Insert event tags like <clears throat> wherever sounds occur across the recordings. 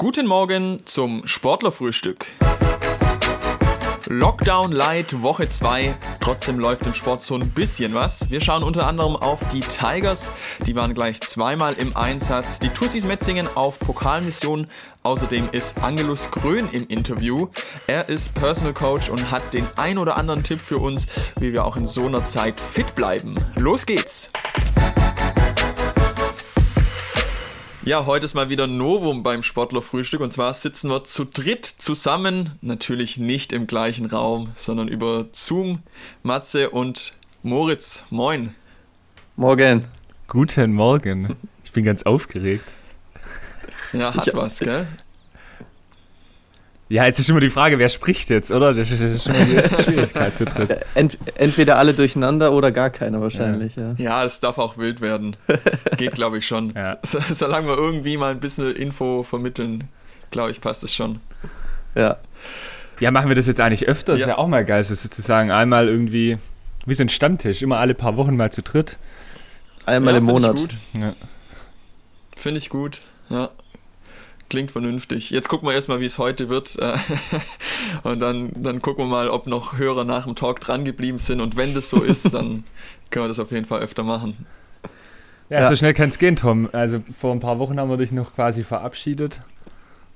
Guten Morgen zum Sportlerfrühstück. Lockdown Light Woche 2. Trotzdem läuft im Sport so ein bisschen was. Wir schauen unter anderem auf die Tigers. Die waren gleich zweimal im Einsatz. Die Tussis Metzingen auf Pokalmission. Außerdem ist Angelus Grön im Interview. Er ist Personal Coach und hat den ein oder anderen Tipp für uns, wie wir auch in so einer Zeit fit bleiben. Los geht's! Ja, heute ist mal wieder Novum beim Sportlerfrühstück und zwar sitzen wir zu dritt zusammen, natürlich nicht im gleichen Raum, sondern über Zoom. Matze und Moritz, moin. Morgen. Guten Morgen. Ich bin ganz aufgeregt. Ja, hat ich, was, gell? Ja, jetzt ist immer die Frage, wer spricht jetzt, oder? Das ist schon mal die erste <laughs> Schwierigkeit zu dritt. Ent, entweder alle durcheinander oder gar keiner wahrscheinlich, ja. Ja, es darf auch wild werden. <laughs> Geht, glaube ich, schon. Ja. So, solange wir irgendwie mal ein bisschen Info vermitteln, glaube ich, passt es schon. Ja. Ja, machen wir das jetzt eigentlich öfter? Ja. Ist ja auch mal geil, so sozusagen einmal irgendwie, wie so ein Stammtisch, immer alle paar Wochen mal zu dritt. Einmal ja, im Monat. Finde ich gut. Ja. Finde ich gut, ja. Klingt vernünftig. Jetzt gucken wir erstmal, wie es heute wird. Äh, <laughs> und dann, dann gucken wir mal, ob noch Hörer nach dem Talk dran geblieben sind. Und wenn das so ist, <laughs> dann können wir das auf jeden Fall öfter machen. Ja, ja. so schnell kann es gehen, Tom. Also vor ein paar Wochen haben wir dich noch quasi verabschiedet.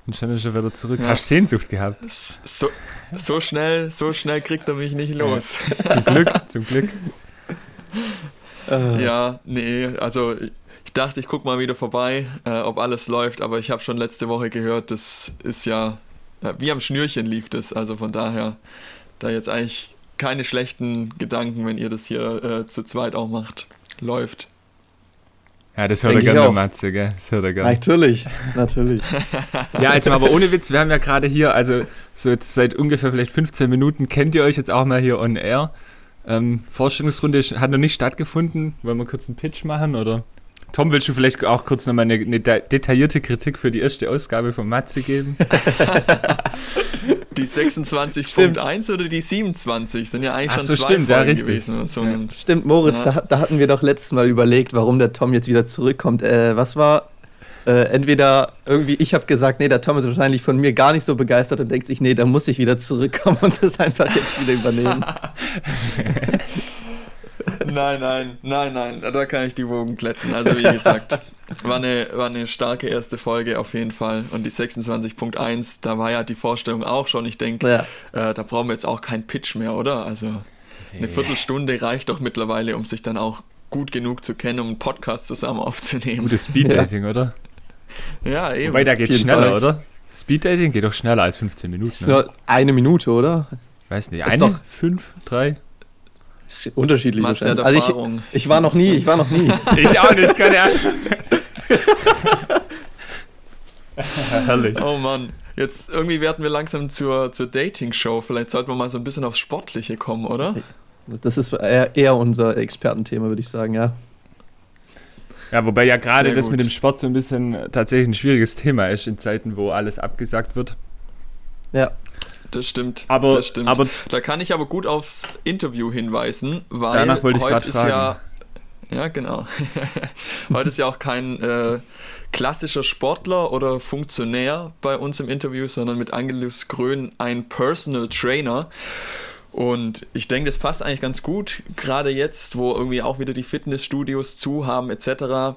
Und schon ist er wieder zurück. Ja. Hast Sehnsucht gehabt. So, so schnell, so schnell kriegt er mich nicht los. Ja. Zum Glück, zum Glück. <laughs> Ja, nee, also ich dachte, ich gucke mal wieder vorbei, äh, ob alles läuft, aber ich habe schon letzte Woche gehört, das ist ja, äh, wie am Schnürchen lief das. Also von daher, da jetzt eigentlich keine schlechten Gedanken, wenn ihr das hier äh, zu zweit auch macht. Läuft. Ja, das hört Denk er gerne, Matze, gell? Das hört er gerne. Natürlich, natürlich. <laughs> ja, also aber ohne Witz, wir haben ja gerade hier, also so jetzt seit ungefähr vielleicht 15 Minuten kennt ihr euch jetzt auch mal hier on air. Ähm, Vorstellungsrunde hat noch nicht stattgefunden. Wollen wir kurz einen Pitch machen, oder? Tom, willst du vielleicht auch kurz nochmal eine, eine detaillierte Kritik für die erste Ausgabe von Matze geben? <laughs> die 26.1 oder die 27 sind ja eigentlich Ach schon so, zwei stimmt, Folgen ja, gewesen. So ja. Stimmt, Moritz, ja. da, da, hatten wir doch letztes Mal überlegt, warum der Tom jetzt wieder zurückkommt. Äh, was war äh, entweder irgendwie, ich habe gesagt, nee, der Tom ist wahrscheinlich von mir gar nicht so begeistert und denkt sich, nee, da muss ich wieder zurückkommen und das einfach jetzt wieder übernehmen. <laughs> nein, nein, nein, nein, da kann ich die Wogen glätten. Also wie gesagt, war eine, war eine starke erste Folge auf jeden Fall. Und die 26.1, da war ja die Vorstellung auch schon. Ich denke, ja. äh, da brauchen wir jetzt auch keinen Pitch mehr, oder? Also eine Viertelstunde reicht doch mittlerweile, um sich dann auch gut genug zu kennen, um einen Podcast zusammen aufzunehmen. Gutes Speeddating, ja. oder? Ja, eben. Wobei, da geht schneller, Fall. oder? Speeddating geht doch schneller als 15 Minuten. Ist ne? nur eine Minute, oder? Weiß nicht. Eine, doch fünf, drei? Unterschiedlich wahrscheinlich. Also ich, ich war noch nie, ich war noch nie. <laughs> ich auch nicht, keine Ahnung. <laughs> Herrlich. Oh Mann. Jetzt irgendwie werden wir langsam zur, zur Dating-Show. Vielleicht sollten wir mal so ein bisschen aufs Sportliche kommen, oder? Das ist eher, eher unser Expertenthema, würde ich sagen, ja. Ja, wobei ja gerade das mit dem Sport so ein bisschen tatsächlich ein schwieriges Thema ist in Zeiten, wo alles abgesagt wird. Ja das stimmt. Aber, das stimmt. aber da kann ich aber gut aufs Interview hinweisen, weil danach wollte ich heute ist fragen. ja ja, genau. <laughs> Heute ist ja auch kein äh, klassischer Sportler oder Funktionär bei uns im Interview, sondern mit Angelus Grön ein Personal Trainer. Und ich denke, das passt eigentlich ganz gut, gerade jetzt, wo irgendwie auch wieder die Fitnessstudios zu haben etc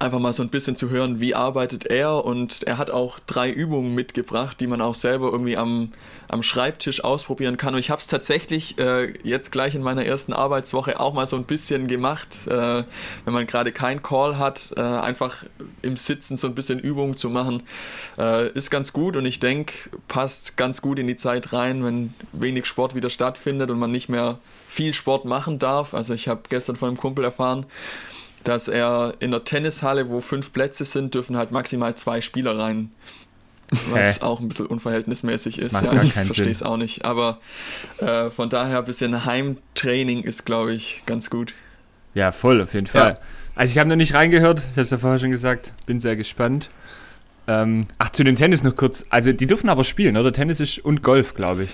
einfach mal so ein bisschen zu hören, wie arbeitet er. Und er hat auch drei Übungen mitgebracht, die man auch selber irgendwie am, am Schreibtisch ausprobieren kann. Und ich habe es tatsächlich äh, jetzt gleich in meiner ersten Arbeitswoche auch mal so ein bisschen gemacht, äh, wenn man gerade keinen Call hat, äh, einfach im Sitzen so ein bisschen Übungen zu machen, äh, ist ganz gut. Und ich denke, passt ganz gut in die Zeit rein, wenn wenig Sport wieder stattfindet und man nicht mehr viel Sport machen darf. Also ich habe gestern von einem Kumpel erfahren, dass er in der Tennishalle, wo fünf Plätze sind, dürfen halt maximal zwei Spieler rein. Was Hä? auch ein bisschen unverhältnismäßig das ist. Ja, ich verstehe es auch nicht. Aber äh, von daher ein bisschen Heimtraining ist, glaube ich, ganz gut. Ja, voll, auf jeden Fall. Ja. Also ich habe noch nicht reingehört, ich habe es ja vorher schon gesagt, bin sehr gespannt. Ähm, ach, zu dem Tennis noch kurz. Also die dürfen aber spielen, oder? Tennis ist und Golf, glaube ich.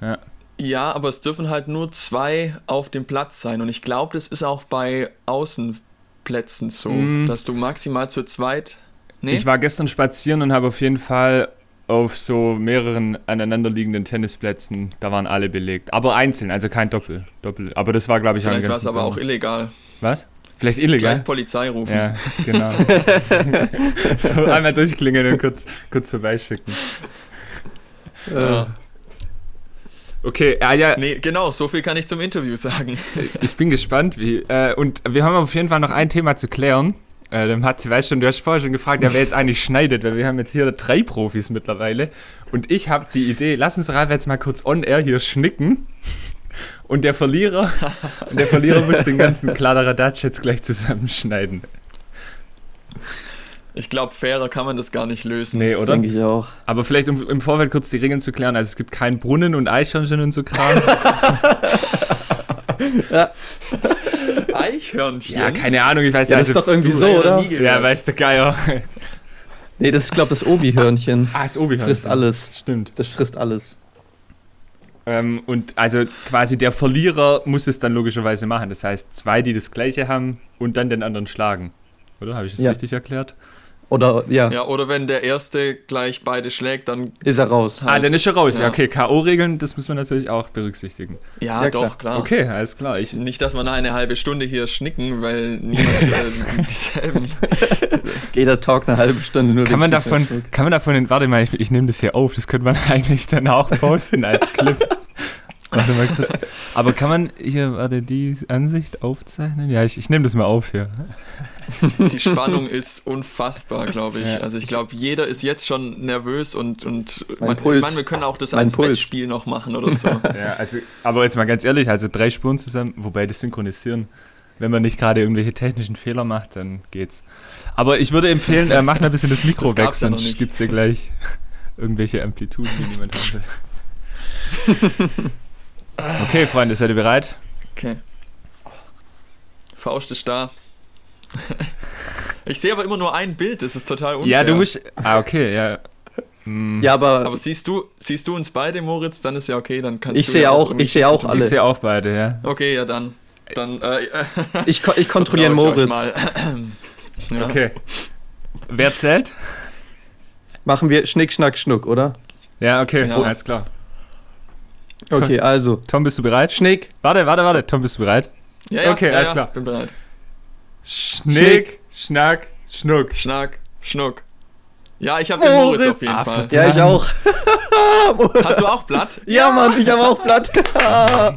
Ja. Ja, aber es dürfen halt nur zwei auf dem Platz sein. Und ich glaube, das ist auch bei Außen Plätzen so, mm. dass du maximal zu zweit Nee? Ich war gestern spazieren und habe auf jeden Fall auf so mehreren aneinanderliegenden Tennisplätzen, da waren alle belegt. Aber einzeln, also kein Doppel. Doppel. Aber das war, glaube ich, Vielleicht war es aber auch illegal. Was? Vielleicht illegal? Gleich Polizei rufen. Ja, genau. <laughs> <laughs> so einmal durchklingeln und kurz, kurz vorbeischicken. Ja. Okay, ah, ja, Nee, genau, so viel kann ich zum Interview sagen. <laughs> ich bin gespannt, wie. Äh, und wir haben auf jeden Fall noch ein Thema zu klären. Äh, dann hat sie, weißt schon, du hast vorher schon gefragt, ja, wer jetzt eigentlich schneidet, weil wir haben jetzt hier drei Profis mittlerweile. Und ich habe die Idee, lass uns Ralf jetzt mal kurz on air hier schnicken. Und der Verlierer, und der Verlierer muss den ganzen Kladderadatsch jetzt gleich zusammenschneiden. Ich glaube, fairer kann man das gar nicht lösen. Nee, oder? Denke ich auch. Aber vielleicht um im Vorfeld kurz die Regeln zu klären. Also es gibt keinen Brunnen und Eichhörnchen und so Kram. <laughs> Eichhörnchen? ja, keine Ahnung, ich weiß Ja, ja, das ist also doch irgendwie du, so, oder? nie gehört. Ja, weiß der Geier. Nee, das ist, glaube das Obi-Hörnchen. Ah, ist Obi Frisst alles. Stimmt. Das frisst alles. Ähm, und also quasi der Verlierer muss es dann logischerweise machen. Das heißt, zwei, die das gleiche haben und dann den anderen schlagen. Oder? Habe ich das Ja. richtig erklärt? Oder, ja, Ja, oder wenn der Erste gleich beide schlägt, dann. ist er raus. Ah, dann ist er raus. Ja, Ja. okay. K.O.-Regeln, das muss man natürlich auch berücksichtigen. Ja, Ja, doch, klar. Okay, alles klar. Ich, Nicht, dass wir noch eine halbe Stunde hier schnicken, weil niemand äh, <laughs> dieselben. Geht der Talk eine halbe Stunde nur. kann man davon, kann man davon, warte mal, ich, ich nehme das hier auf. Das könnte man <laughs> eigentlich dann auch posten als Clip. Warte mal kurz. <laughs> Aber kann man hier, warte, die Ansicht aufzeichnen? Ja, ich, ich nehme das mal auf hier. <laughs> Die Spannung ist unfassbar, glaube ich. Ja. Also ich glaube, jeder ist jetzt schon nervös und, und Mein man, Puls. ich meine, wir können auch das Mein als Puls. Wettspiel noch machen oder so. <laughs> Ja, also, aber jetzt mal ganz ehrlich, also drei Spuren zusammen, wobei das Synchronisieren, wenn man nicht gerade irgendwelche technischen Fehler macht, dann geht's. Aber ich würde empfehlen, äh, macht mal ein bisschen das Mikro Das weg, ja sonst nicht. gibt's ja gleich irgendwelche Amplituden, die niemand haben will. Okay, Freunde, seid ihr bereit? Okay. Faust ist da. Ich sehe aber immer nur ein Bild, das ist total unfair. Ja, du musst. Ah, okay, ja. Hm, Ja, aber, Aber siehst du, siehst du uns beide, Moritz, dann ist ja okay, dann kannst Ich du sehe ja auch- ich sehe auch alle. Ich sehe auch beide, ja. Okay, ja dann. Dann äh, <laughs> ich, ich kontrolliere Moritz. mal. <clears throat> ja. Okay. Wer zählt? Machen wir Schnick, Schnack, Schnuck, oder? Ja, okay, Ja. alles klar. Okay, also. Tom, bist du bereit? Schnick, Warte, warte, warte. Tom, bist du bereit? Ja, ja, Okay, ja, alles ja, klar. Bin bereit. Schnick, Schnack, Schnuck. Schnack, Schnuck. Ja, ich habe den Moritz Moritz. auf jeden Ah, Fall. ja, ich auch. <laughs> Hast du auch Blatt? Ja, Mann, ich habe auch Blatt. <laughs>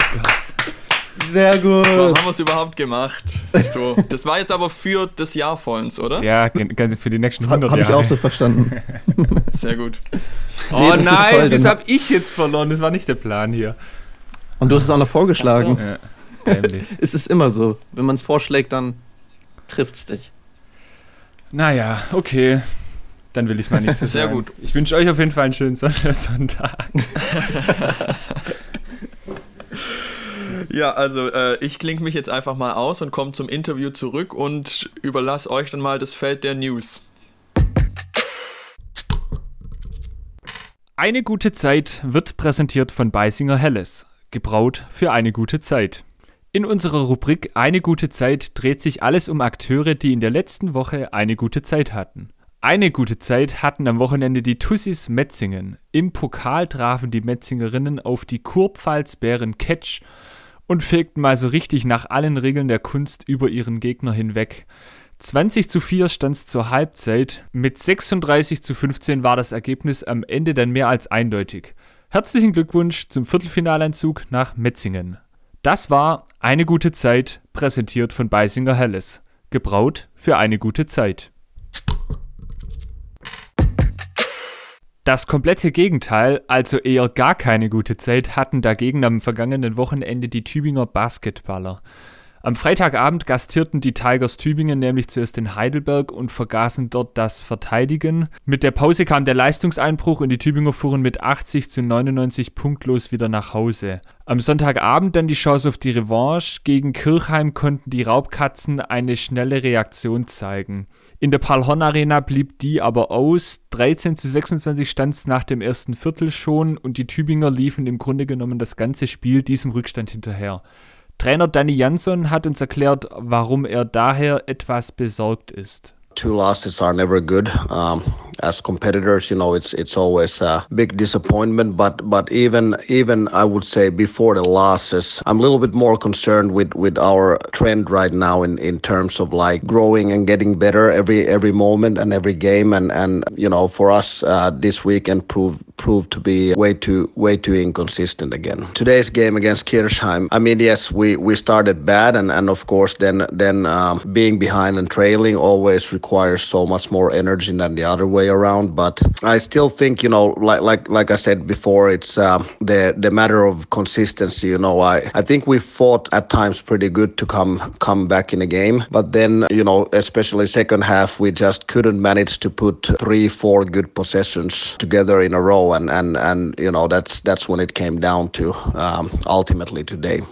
Sehr gut. Warum haben wir es überhaupt gemacht? So, das war jetzt aber für das Jahr vor uns, oder? Ja, für die nächsten Habe 100 hab ich Jahre. auch so verstanden. <laughs> Sehr gut. Oh Nee, das nein, toll, wieso dann- hab ich jetzt verloren? Das war nicht der Plan hier. Und du hast es auch noch vorgeschlagen. Ach Ja. <laughs> Es ist immer so. Wenn man es vorschlägt, dann trifft's dich. naja, okay. Dann will ich mal nicht so Sehr sagen. gut. Ich wünsche euch auf jeden Fall einen schönen Son- <laughs> Sonntag. Ja, also äh, ich klinge mich jetzt einfach mal aus und komme zum Interview zurück und überlasse euch dann mal das Feld der News. Eine gute Zeit wird präsentiert von Beisinger Helles. Gebraut für eine gute Zeit. In unserer Rubrik Eine gute Zeit dreht sich alles um Akteure, die in der letzten Woche eine gute Zeit hatten. Eine gute Zeit hatten am Wochenende die Tussis Metzingen. Im Pokal trafen die Metzingerinnen auf die Kurpfalzbären Ketsch und fegten mal so richtig nach allen Regeln der Kunst über ihren Gegner hinweg. 20 zu 4 stand es zur Halbzeit. Mit 36 zu 15 war das Ergebnis am Ende dann mehr als eindeutig. Herzlichen Glückwunsch zum Viertelfinaleinzug nach Metzingen. Das war eine gute Zeit, präsentiert von Beisinger Helles. Gebraut für eine gute Zeit. Das komplette Gegenteil, also eher gar keine gute Zeit, hatten dagegen am vergangenen Wochenende die Tübinger Basketballer. Am Freitagabend gastierten die Tigers Tübingen nämlich zuerst in Heidelberg und vergaßen dort das Verteidigen. Mit der Pause kam der Leistungseinbruch und die Tübinger fuhren mit 80 zu 99 punktlos wieder nach Hause. Am Sonntagabend dann die Chance auf die Revanche. Gegen Kirchheim konnten die Raubkatzen eine schnelle Reaktion zeigen. In der Paul-Horn Arena blieb die aber aus. 13 zu 26 stand es nach dem ersten Viertel schon und die Tübinger liefen im Grunde genommen das ganze Spiel diesem Rückstand hinterher. Trainer Danny Jansson hat uns erklärt, warum er daher etwas besorgt ist. Two losses are never good. Um, as competitors, you know, it's it's always a big disappointment. But but even even I would say before the losses, I'm a little bit more concerned with with our trend right now in in terms of like growing and getting better every every moment and every game. And and you know, for us uh, this weekend proved proved to be way too way too inconsistent again. Today's game against Kirchheim, I mean, yes, we we started bad, and and of course then then um, being behind and trailing always requires so much more energy than the other way around. But I still think you know, like like like I said before, it's uh, the the matter of consistency. You know, I I think we fought at times pretty good to come come back in a game, but then you know, especially second half, we just couldn't manage to put three four good possessions together in a row, and and and you know that's that's when it came down to um, ultimately today.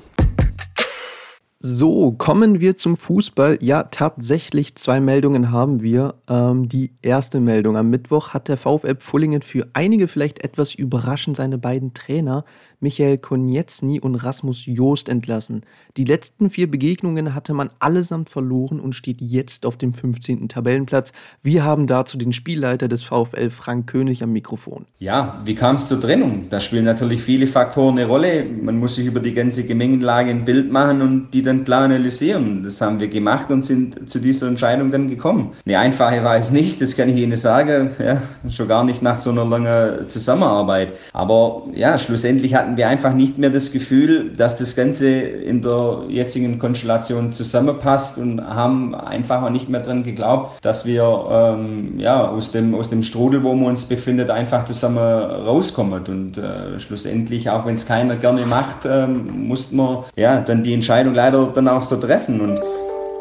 So, kommen wir zum Fußball. Ja, tatsächlich zwei Meldungen haben wir. Ähm, die erste Meldung. Am Mittwoch hat der VfL Pfullingen für einige vielleicht etwas überraschend seine beiden Trainer Michael Konietzny und Rasmus Joost entlassen. Die letzten vier Begegnungen hatte man allesamt verloren und steht jetzt auf dem 15. Tabellenplatz. Wir haben dazu den Spielleiter des VfL Frank König am Mikrofon. Ja, wie kam es zur Trennung? Da spielen natürlich viele Faktoren eine Rolle. Man muss sich über die ganze Gemengelage ein Bild machen und die dann klar analysieren. Das haben wir gemacht und sind zu dieser Entscheidung dann gekommen. Eine einfache war es nicht, das kann ich Ihnen sagen. Ja, schon gar nicht nach so einer langen Zusammenarbeit. Aber ja, schlussendlich hatten wir einfach nicht mehr das Gefühl, dass das Ganze in der jetzigen Konstellation zusammenpasst und haben einfach auch nicht mehr dran geglaubt, dass wir ähm, ja, aus, dem, aus dem Strudel, wo wir uns befinden, einfach zusammen rauskommen. Und äh, schlussendlich, auch wenn es keiner gerne macht, ähm, mussten wir ja, dann die Entscheidung leider dann auch so treffen. Und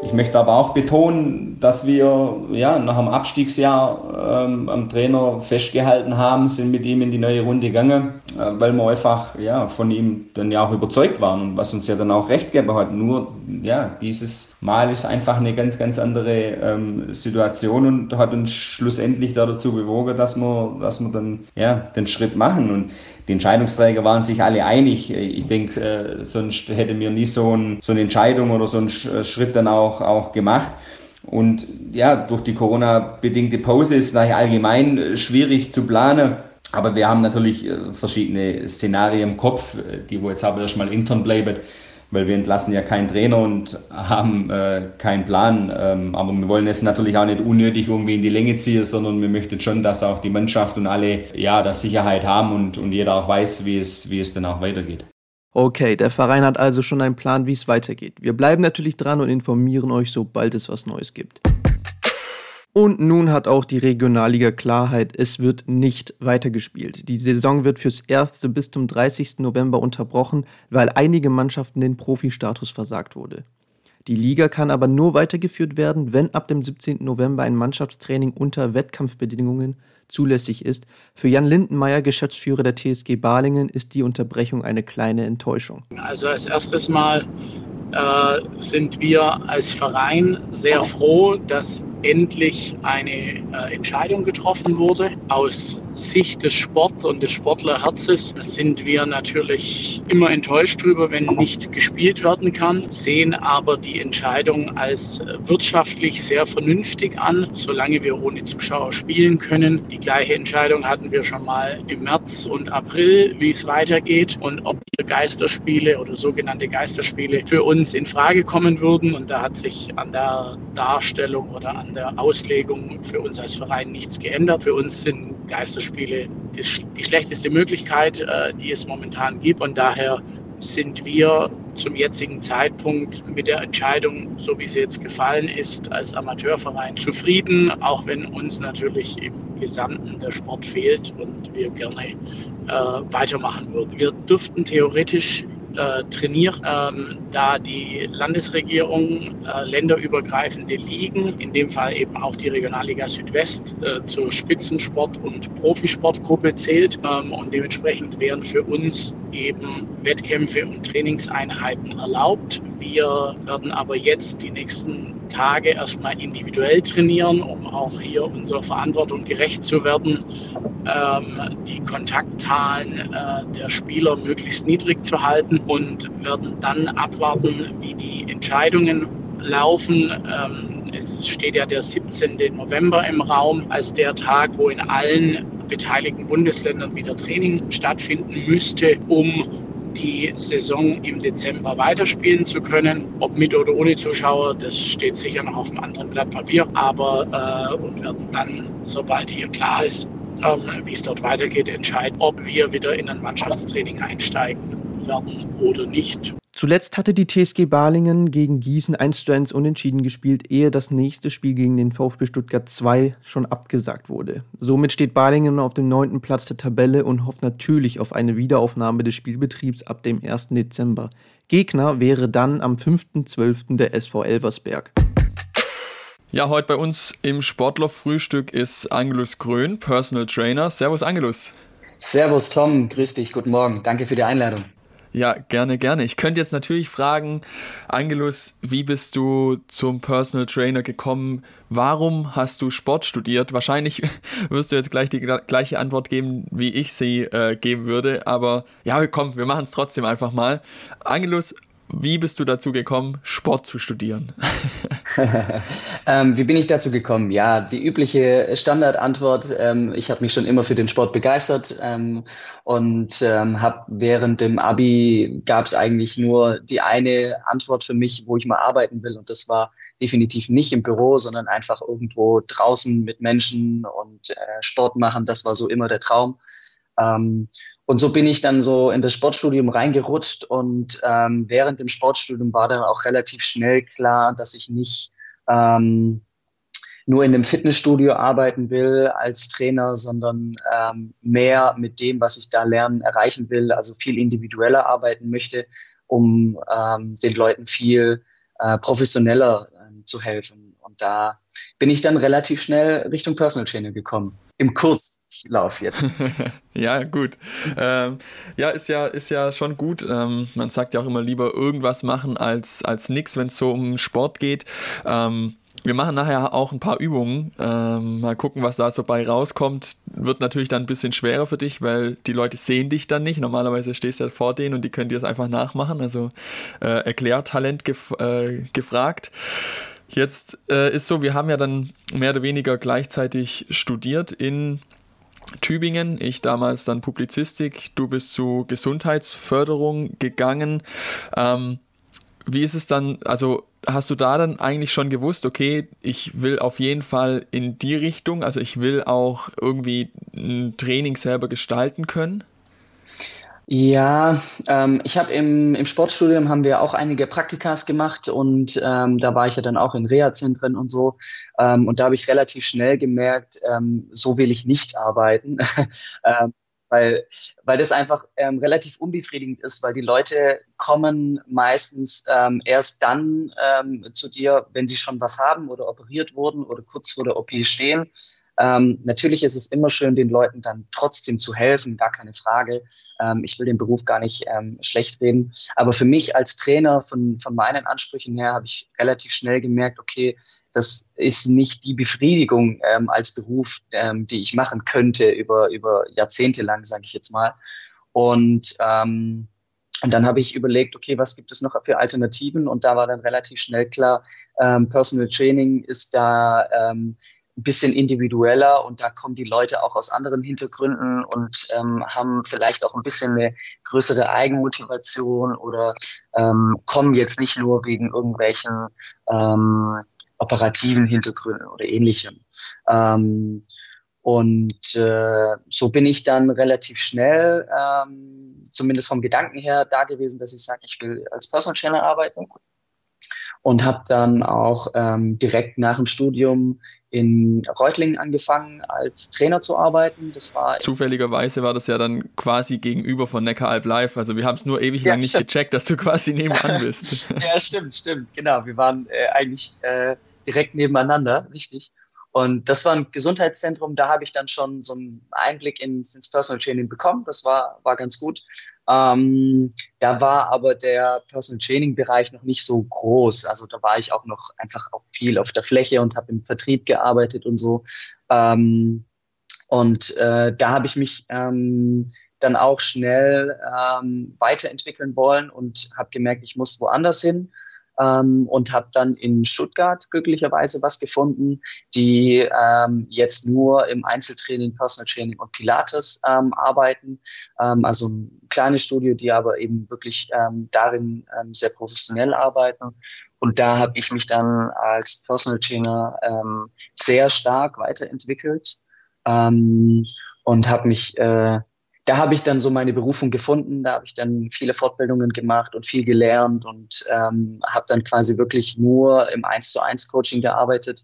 ich möchte aber auch betonen, dass wir ja, nach dem Abstiegsjahr ähm, am Trainer festgehalten haben, sind mit ihm in die neue Runde gegangen, weil wir einfach ja, von ihm dann ja auch überzeugt waren und was uns ja dann auch recht gegeben hat. Nur ja, dieses Mal ist einfach eine ganz, ganz andere ähm, Situation und hat uns schlussendlich dazu bewogen, dass wir, dass wir dann ja, den Schritt machen. Und die Entscheidungsträger waren sich alle einig. Ich denke, äh, sonst hätte mir nie so, ein, so eine Entscheidung oder so einen Schritt dann auch, auch gemacht. Und ja, durch die Corona-bedingte Pause ist es nachher allgemein äh, schwierig zu planen. Aber wir haben natürlich äh, verschiedene Szenarien im Kopf, die wo jetzt aber erstmal intern bleiben weil wir entlassen ja keinen Trainer und <laughs> haben äh, keinen Plan. Ähm, aber wir wollen es natürlich auch nicht unnötig irgendwie in die Länge ziehen, sondern wir möchten schon, dass auch die Mannschaft und alle ja, das Sicherheit haben und, und jeder auch weiß, wie es, wie es dann auch weitergeht. Okay, der Verein hat also schon einen Plan, wie es weitergeht. Wir bleiben natürlich dran und informieren euch, sobald es was Neues gibt. Und nun hat auch die Regionalliga Klarheit, es wird nicht weitergespielt. Die Saison wird fürs erste bis zum 30. November unterbrochen, weil einige Mannschaften den Profi-Status versagt wurde. Die Liga kann aber nur weitergeführt werden, wenn ab dem 17. November ein Mannschaftstraining unter Wettkampfbedingungen zulässig ist. Für Jan Lindenmeier, Geschäftsführer der TSG Balingen, ist die Unterbrechung eine kleine Enttäuschung. Also als erstes Mal äh, sind wir als Verein sehr froh, dass endlich eine äh, Entscheidung getroffen wurde. Aus Sicht des Sport und des Sportlerherzes sind wir natürlich immer enttäuscht darüber, wenn nicht gespielt werden kann, sehen aber die Entscheidung als wirtschaftlich sehr vernünftig an, solange wir ohne Zuschauer spielen können. Die gleiche Entscheidung hatten wir schon mal im März und April, wie es weitergeht und ob Geisterspiele oder sogenannte Geisterspiele für uns in Frage kommen würden. Und da hat sich an der Darstellung oder an der Auslegung für uns als Verein nichts geändert. Für uns sind Geisterspiele die, die schlechteste Möglichkeit, äh, die es momentan gibt. Und daher sind wir zum jetzigen Zeitpunkt mit der Entscheidung, so wie sie jetzt gefallen ist, als Amateurverein zufrieden, auch wenn uns natürlich im Gesamten der Sport fehlt und wir gerne äh, weitermachen würden. Wir dürften theoretisch äh, trainiert, ähm, da die Landesregierung äh, länderübergreifende Ligen, in dem Fall eben auch die Regionalliga Südwest, äh, zur Spitzensport- und Profisportgruppe zählt. Ähm, und dementsprechend wären für uns eben Wettkämpfe und Trainingseinheiten erlaubt. Wir werden aber jetzt die nächsten Tage erstmal individuell trainieren, um auch hier unserer Verantwortung gerecht zu werden, ähm, die Kontaktzahlen äh, der Spieler möglichst niedrig zu halten und werden dann abwarten, wie die Entscheidungen laufen. Ähm, es steht ja der 17. November im Raum als der Tag, wo in allen beteiligten Bundesländern wieder Training stattfinden müsste, um die Saison im Dezember weiterspielen zu können. Ob mit oder ohne Zuschauer, das steht sicher noch auf einem anderen Blatt Papier. Aber äh, und werden dann, sobald hier klar ist, ähm, wie es dort weitergeht, entscheiden, ob wir wieder in ein Mannschaftstraining einsteigen werden oder nicht. Zuletzt hatte die TSG Balingen gegen Gießen 1 zu 1 unentschieden gespielt, ehe das nächste Spiel gegen den VfB Stuttgart 2 schon abgesagt wurde. Somit steht Balingen auf dem neunten Platz der Tabelle und hofft natürlich auf eine Wiederaufnahme des Spielbetriebs ab dem 1. Dezember. Gegner wäre dann am 5.12. der SV Elversberg. Ja, heute bei uns im Sportler-Frühstück ist Angelus Grön, Personal Trainer. Servus Angelus. Servus Tom, grüß dich, guten Morgen, danke für die Einladung. Ja, gerne, gerne. Ich könnte jetzt natürlich fragen, Angelus, wie bist du zum Personal Trainer gekommen? Warum hast du Sport studiert? Wahrscheinlich <laughs> wirst du jetzt gleich die gleiche Antwort geben, wie ich sie äh, geben würde. Aber ja, komm, wir machen es trotzdem einfach mal. Angelus, wie bist du dazu gekommen, Sport zu studieren? <laughs> ähm, wie bin ich dazu gekommen? Ja, die übliche Standardantwort. Ähm, ich habe mich schon immer für den Sport begeistert ähm, und ähm, habe während dem Abi gab es eigentlich nur die eine Antwort für mich, wo ich mal arbeiten will und das war definitiv nicht im Büro, sondern einfach irgendwo draußen mit Menschen und äh, Sport machen. Das war so immer der Traum. Ähm, und so bin ich dann so in das Sportstudium reingerutscht und ähm, während dem Sportstudium war dann auch relativ schnell klar, dass ich nicht ähm, nur in einem Fitnessstudio arbeiten will als Trainer, sondern ähm, mehr mit dem, was ich da lernen, erreichen will, also viel individueller arbeiten möchte, um ähm, den Leuten viel äh, professioneller äh, zu helfen. Und da bin ich dann relativ schnell Richtung Personal Trainer gekommen im Kurzlauf jetzt. <laughs> ja, gut. Ähm, ja, ist ja, ist ja schon gut. Ähm, man sagt ja auch immer lieber irgendwas machen als, als nichts, wenn es so um Sport geht. Ähm, wir machen nachher auch ein paar Übungen. Ähm, mal gucken, was da so bei rauskommt. Wird natürlich dann ein bisschen schwerer für dich, weil die Leute sehen dich dann nicht. Normalerweise stehst du ja vor denen und die können dir das einfach nachmachen. Also äh, Erklärtalent gef äh, gefragt. Jetzt äh, ist so, wir haben ja dann mehr oder weniger gleichzeitig studiert in Tübingen, ich damals dann Publizistik, du bist zu Gesundheitsförderung gegangen. Ähm, wie ist es dann, also hast du da dann eigentlich schon gewusst, okay, ich will auf jeden Fall in die Richtung, also ich will auch irgendwie ein Training selber gestalten können? Ja, ähm, ich habe im, im Sportstudium haben wir auch einige Praktikas gemacht und ähm, da war ich ja dann auch in Reha-Zentren und so. Ähm, und da habe ich relativ schnell gemerkt, ähm, so will ich nicht arbeiten. <laughs> ähm, weil, weil das einfach ähm, relativ unbefriedigend ist, weil die Leute kommen meistens ähm, erst dann ähm, zu dir, wenn sie schon was haben oder operiert wurden oder kurz vor der OP stehen. Ähm, natürlich ist es immer schön, den Leuten dann trotzdem zu helfen, gar keine Frage. Ähm, ich will den Beruf gar nicht ähm, schlecht reden. Aber für mich als Trainer von, von meinen Ansprüchen her habe ich relativ schnell gemerkt, okay, das ist nicht die Befriedigung ähm, als Beruf, ähm, die ich machen könnte über, über Jahrzehnte lang, sage ich jetzt mal. Und ähm, und dann habe ich überlegt, okay, was gibt es noch für Alternativen? Und da war dann relativ schnell klar, ähm, Personal Training ist da ähm, ein bisschen individueller und da kommen die Leute auch aus anderen Hintergründen und ähm, haben vielleicht auch ein bisschen eine größere Eigenmotivation oder ähm, kommen jetzt nicht nur wegen irgendwelchen ähm, operativen Hintergründen oder ähnlichem. Ähm, und äh, so bin ich dann relativ schnell, ähm, zumindest vom Gedanken her, da gewesen, dass ich sage, ich will als Personal Trainer arbeiten und habe dann auch ähm, direkt nach dem Studium in Reutlingen angefangen, als Trainer zu arbeiten. Das war Zufälligerweise war das ja dann quasi gegenüber von Neckaralb Live. Also wir haben es nur ewig ja, lang nicht stimmt. gecheckt, dass du quasi nebenan <laughs> bist. ja, stimmt, stimmt, genau. Wir waren äh, eigentlich äh, direkt nebeneinander, richtig. Und das war ein Gesundheitszentrum, da habe ich dann schon so einen Einblick ins, ins Personal Training bekommen. Das war, war ganz gut. Ähm, da war aber der Personal Training Bereich noch nicht so groß. Also da war ich auch noch einfach auch viel auf der Fläche und habe im Vertrieb gearbeitet und so. Ähm, und äh, da habe ich mich ähm, dann auch schnell ähm, weiterentwickeln wollen und habe gemerkt, ich muss woanders hin. Ähm, und habe dann in Stuttgart glücklicherweise was gefunden, die ähm, jetzt nur im Einzeltraining, Personal Training und Pilates ähm, arbeiten. Ähm, also ein kleines Studio, die aber eben wirklich ähm, darin ähm, sehr professionell arbeiten. Und da habe ich mich dann als Personal Trainer ähm, sehr stark weiterentwickelt ähm, und habe mich äh, da habe ich dann so meine Berufung gefunden. Da habe ich dann viele Fortbildungen gemacht und viel gelernt und ähm, habe dann quasi wirklich nur im 1 zu 1 Coaching gearbeitet.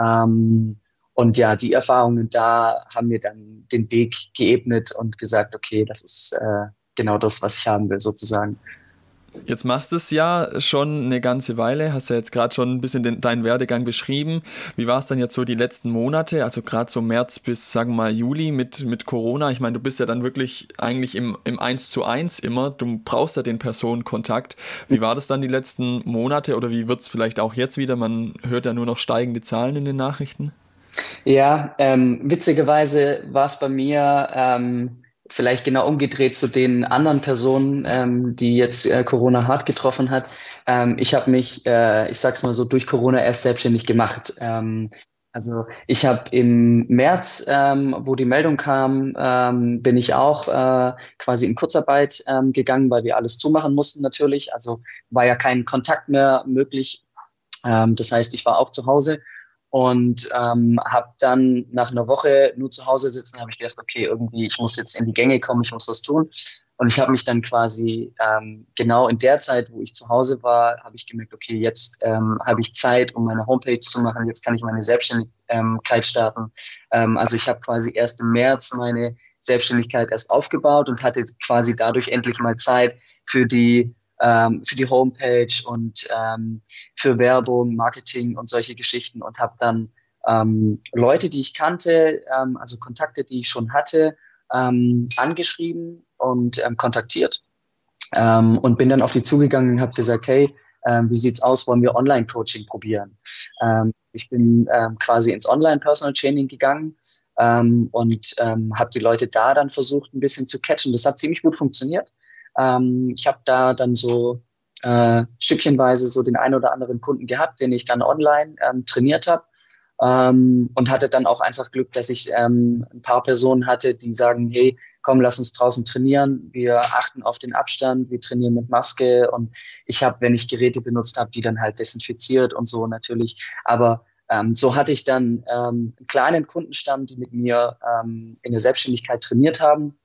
Ähm, und ja, die Erfahrungen da haben mir dann den Weg geebnet und gesagt, okay, das ist äh, genau das, was ich haben will, sozusagen. Jetzt machst du es ja schon eine ganze Weile, hast ja jetzt gerade schon ein bisschen den, deinen Werdegang beschrieben. Wie war es dann jetzt so die letzten Monate, also gerade so März bis, sagen wir mal, Juli mit, mit Corona? Ich meine, du bist ja dann wirklich eigentlich im, im 1 zu 1 immer, du brauchst ja den Personenkontakt. Wie war das dann die letzten Monate oder wie wird es vielleicht auch jetzt wieder? Man hört ja nur noch steigende Zahlen in den Nachrichten. Ja, ähm, witzigerweise war es bei mir... Ähm vielleicht genau umgedreht zu den anderen Personen, ähm, die jetzt äh, Corona hart getroffen hat. Ähm, ich habe mich, äh, ich sag's mal so, durch Corona erst selbstständig gemacht. Ähm, also ich habe im März, ähm, wo die Meldung kam, ähm, bin ich auch äh, quasi in Kurzarbeit ähm, gegangen, weil wir alles zumachen mussten natürlich. Also war ja kein Kontakt mehr möglich. Ähm, das heißt, ich war auch zu Hause und ähm, habe dann nach einer Woche nur zu Hause sitzen, habe ich gedacht, okay, irgendwie, ich muss jetzt in die Gänge kommen, ich muss was tun. Und ich habe mich dann quasi ähm, genau in der Zeit, wo ich zu Hause war, habe ich gemerkt, okay, jetzt ähm, habe ich Zeit, um meine Homepage zu machen, jetzt kann ich meine Selbstständigkeit starten. Ähm, also ich habe quasi erst im März meine Selbstständigkeit erst aufgebaut und hatte quasi dadurch endlich mal Zeit für die ähm, für die Homepage und ähm, für Werbung, Marketing und solche Geschichten und habe dann ähm, Leute, die ich kannte, ähm, also Kontakte, die ich schon hatte, ähm, angeschrieben und ähm, kontaktiert ähm, und bin dann auf die zugegangen und habe gesagt, hey, ähm, wie sieht's aus, wollen wir Online-Coaching probieren? Ähm, ich bin ähm, quasi ins Online-Personal Training gegangen ähm, und ähm, habe die Leute da dann versucht, ein bisschen zu catchen. Das hat ziemlich gut funktioniert. Ähm, ich habe da dann so äh, stückchenweise so den einen oder anderen Kunden gehabt, den ich dann online ähm, trainiert habe. Ähm, und hatte dann auch einfach Glück, dass ich ähm, ein paar Personen hatte, die sagen, hey, komm, lass uns draußen trainieren. Wir achten auf den Abstand, wir trainieren mit Maske und ich habe, wenn ich Geräte benutzt habe, die dann halt desinfiziert und so natürlich. Aber ähm, so hatte ich dann ähm, einen kleinen Kundenstamm, die mit mir ähm, in der Selbstständigkeit trainiert haben.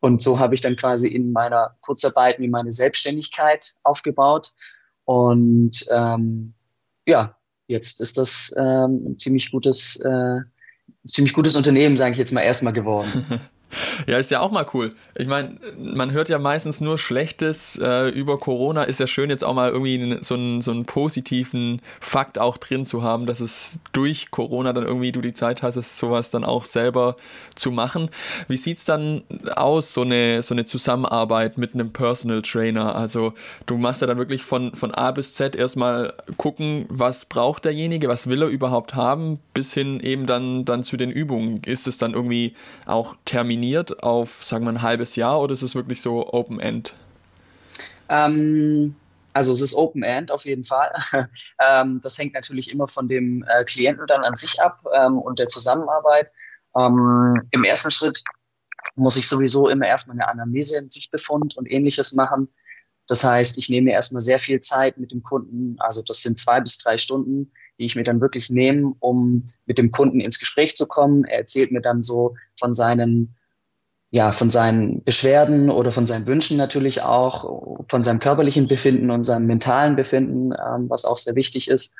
Und so habe ich dann quasi in meiner Kurzarbeit mir meine Selbstständigkeit aufgebaut. Und ähm, ja, jetzt ist das ähm, ein ziemlich gutes, äh, ziemlich gutes Unternehmen, sage ich jetzt mal erstmal geworden. <laughs> Ja, ist ja auch mal cool. Ich meine, man hört ja meistens nur Schlechtes äh, über Corona. Ist ja schön, jetzt auch mal irgendwie so einen, so einen positiven Fakt auch drin zu haben, dass es durch Corona dann irgendwie du die Zeit hattest, sowas dann auch selber zu machen. Wie sieht es dann aus, so eine, so eine Zusammenarbeit mit einem Personal Trainer? Also du machst ja dann wirklich von, von A bis Z erstmal gucken, was braucht derjenige, was will er überhaupt haben, bis hin eben dann, dann zu den Übungen. Ist es dann irgendwie auch terminiert? Terminiert auf, sagen wir, ein halbes Jahr oder ist es wirklich so Open End? Ähm, also es ist Open End auf jeden Fall. <laughs> ähm, das hängt natürlich immer von dem äh, Klienten dann an sich ab ähm, und der Zusammenarbeit. Ähm, Im ersten Schritt muss ich sowieso immer erstmal eine Anamnese in Sichtbefund und ähnliches machen. Das heißt, ich nehme erstmal sehr viel Zeit mit dem Kunden, also das sind zwei bis drei Stunden, die ich mir dann wirklich nehme, um mit dem Kunden ins Gespräch zu kommen. Er erzählt mir dann so von seinen ja, von seinen Beschwerden oder von seinen Wünschen natürlich auch, von seinem körperlichen Befinden und seinem mentalen Befinden, ähm, was auch sehr wichtig ist.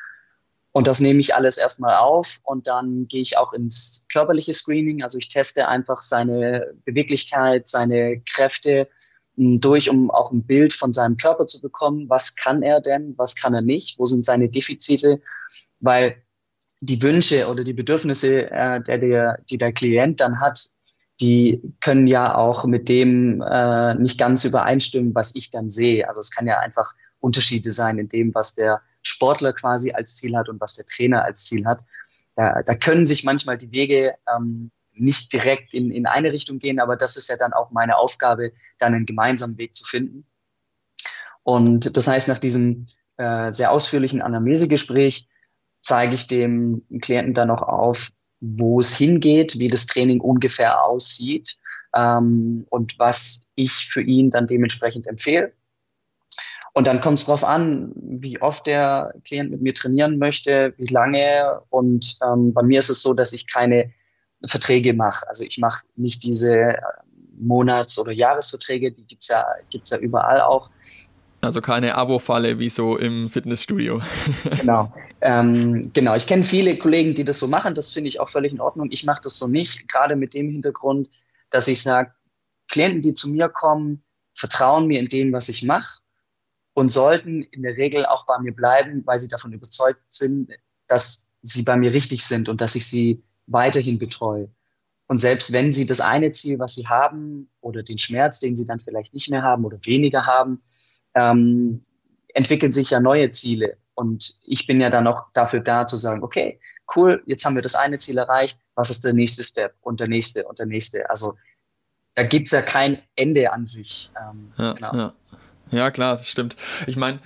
Und das nehme ich alles erstmal auf und dann gehe ich auch ins körperliche Screening. Also ich teste einfach seine Beweglichkeit, seine Kräfte hm, durch, um auch ein Bild von seinem Körper zu bekommen. Was kann er denn? Was kann er nicht? Wo sind seine Defizite? Weil die Wünsche oder die Bedürfnisse, äh, der, der, die der Klient dann hat, die können ja auch mit dem äh, nicht ganz übereinstimmen, was ich dann sehe. Also es kann ja einfach Unterschiede sein in dem, was der Sportler quasi als Ziel hat und was der Trainer als Ziel hat. Da, da können sich manchmal die Wege ähm, nicht direkt in, in eine Richtung gehen, aber das ist ja dann auch meine Aufgabe, dann einen gemeinsamen Weg zu finden. Und das heißt, nach diesem äh, sehr ausführlichen Anamnesegespräch zeige ich dem Klienten dann noch auf, wo es hingeht, wie das Training ungefähr aussieht ähm, und was ich für ihn dann dementsprechend empfehle. Und dann kommt es darauf an, wie oft der Klient mit mir trainieren möchte, wie lange. Und ähm, bei mir ist es so, dass ich keine Verträge mache. Also ich mache nicht diese äh, Monats- oder Jahresverträge, die gibt's ja, gibt's ja überall auch. Also keine Abo-Falle wie so im Fitnessstudio. genau. <laughs> Ähm, genau. Ich kenne viele Kollegen, die das so machen. Das finde ich auch völlig in Ordnung. Ich mache das so nicht, gerade mit dem Hintergrund, dass ich sage, Klienten, die zu mir kommen, vertrauen mir in dem, was ich mache und sollten in der Regel auch bei mir bleiben, weil sie davon überzeugt sind, dass sie bei mir richtig sind und dass ich sie weiterhin betreue. Und selbst wenn sie das eine Ziel, was sie haben, oder den Schmerz, den sie dann vielleicht nicht mehr haben oder weniger haben, ähm, entwickeln sich ja neue Ziele. Und ich bin ja dann auch dafür da zu sagen, okay, cool, jetzt haben wir das eine Ziel erreicht, was ist der nächste Step und der nächste und der nächste. Also da gibt's ja kein Ende an sich. Ähm, ja, genau. ja. ja, klar, das stimmt. Ich meine,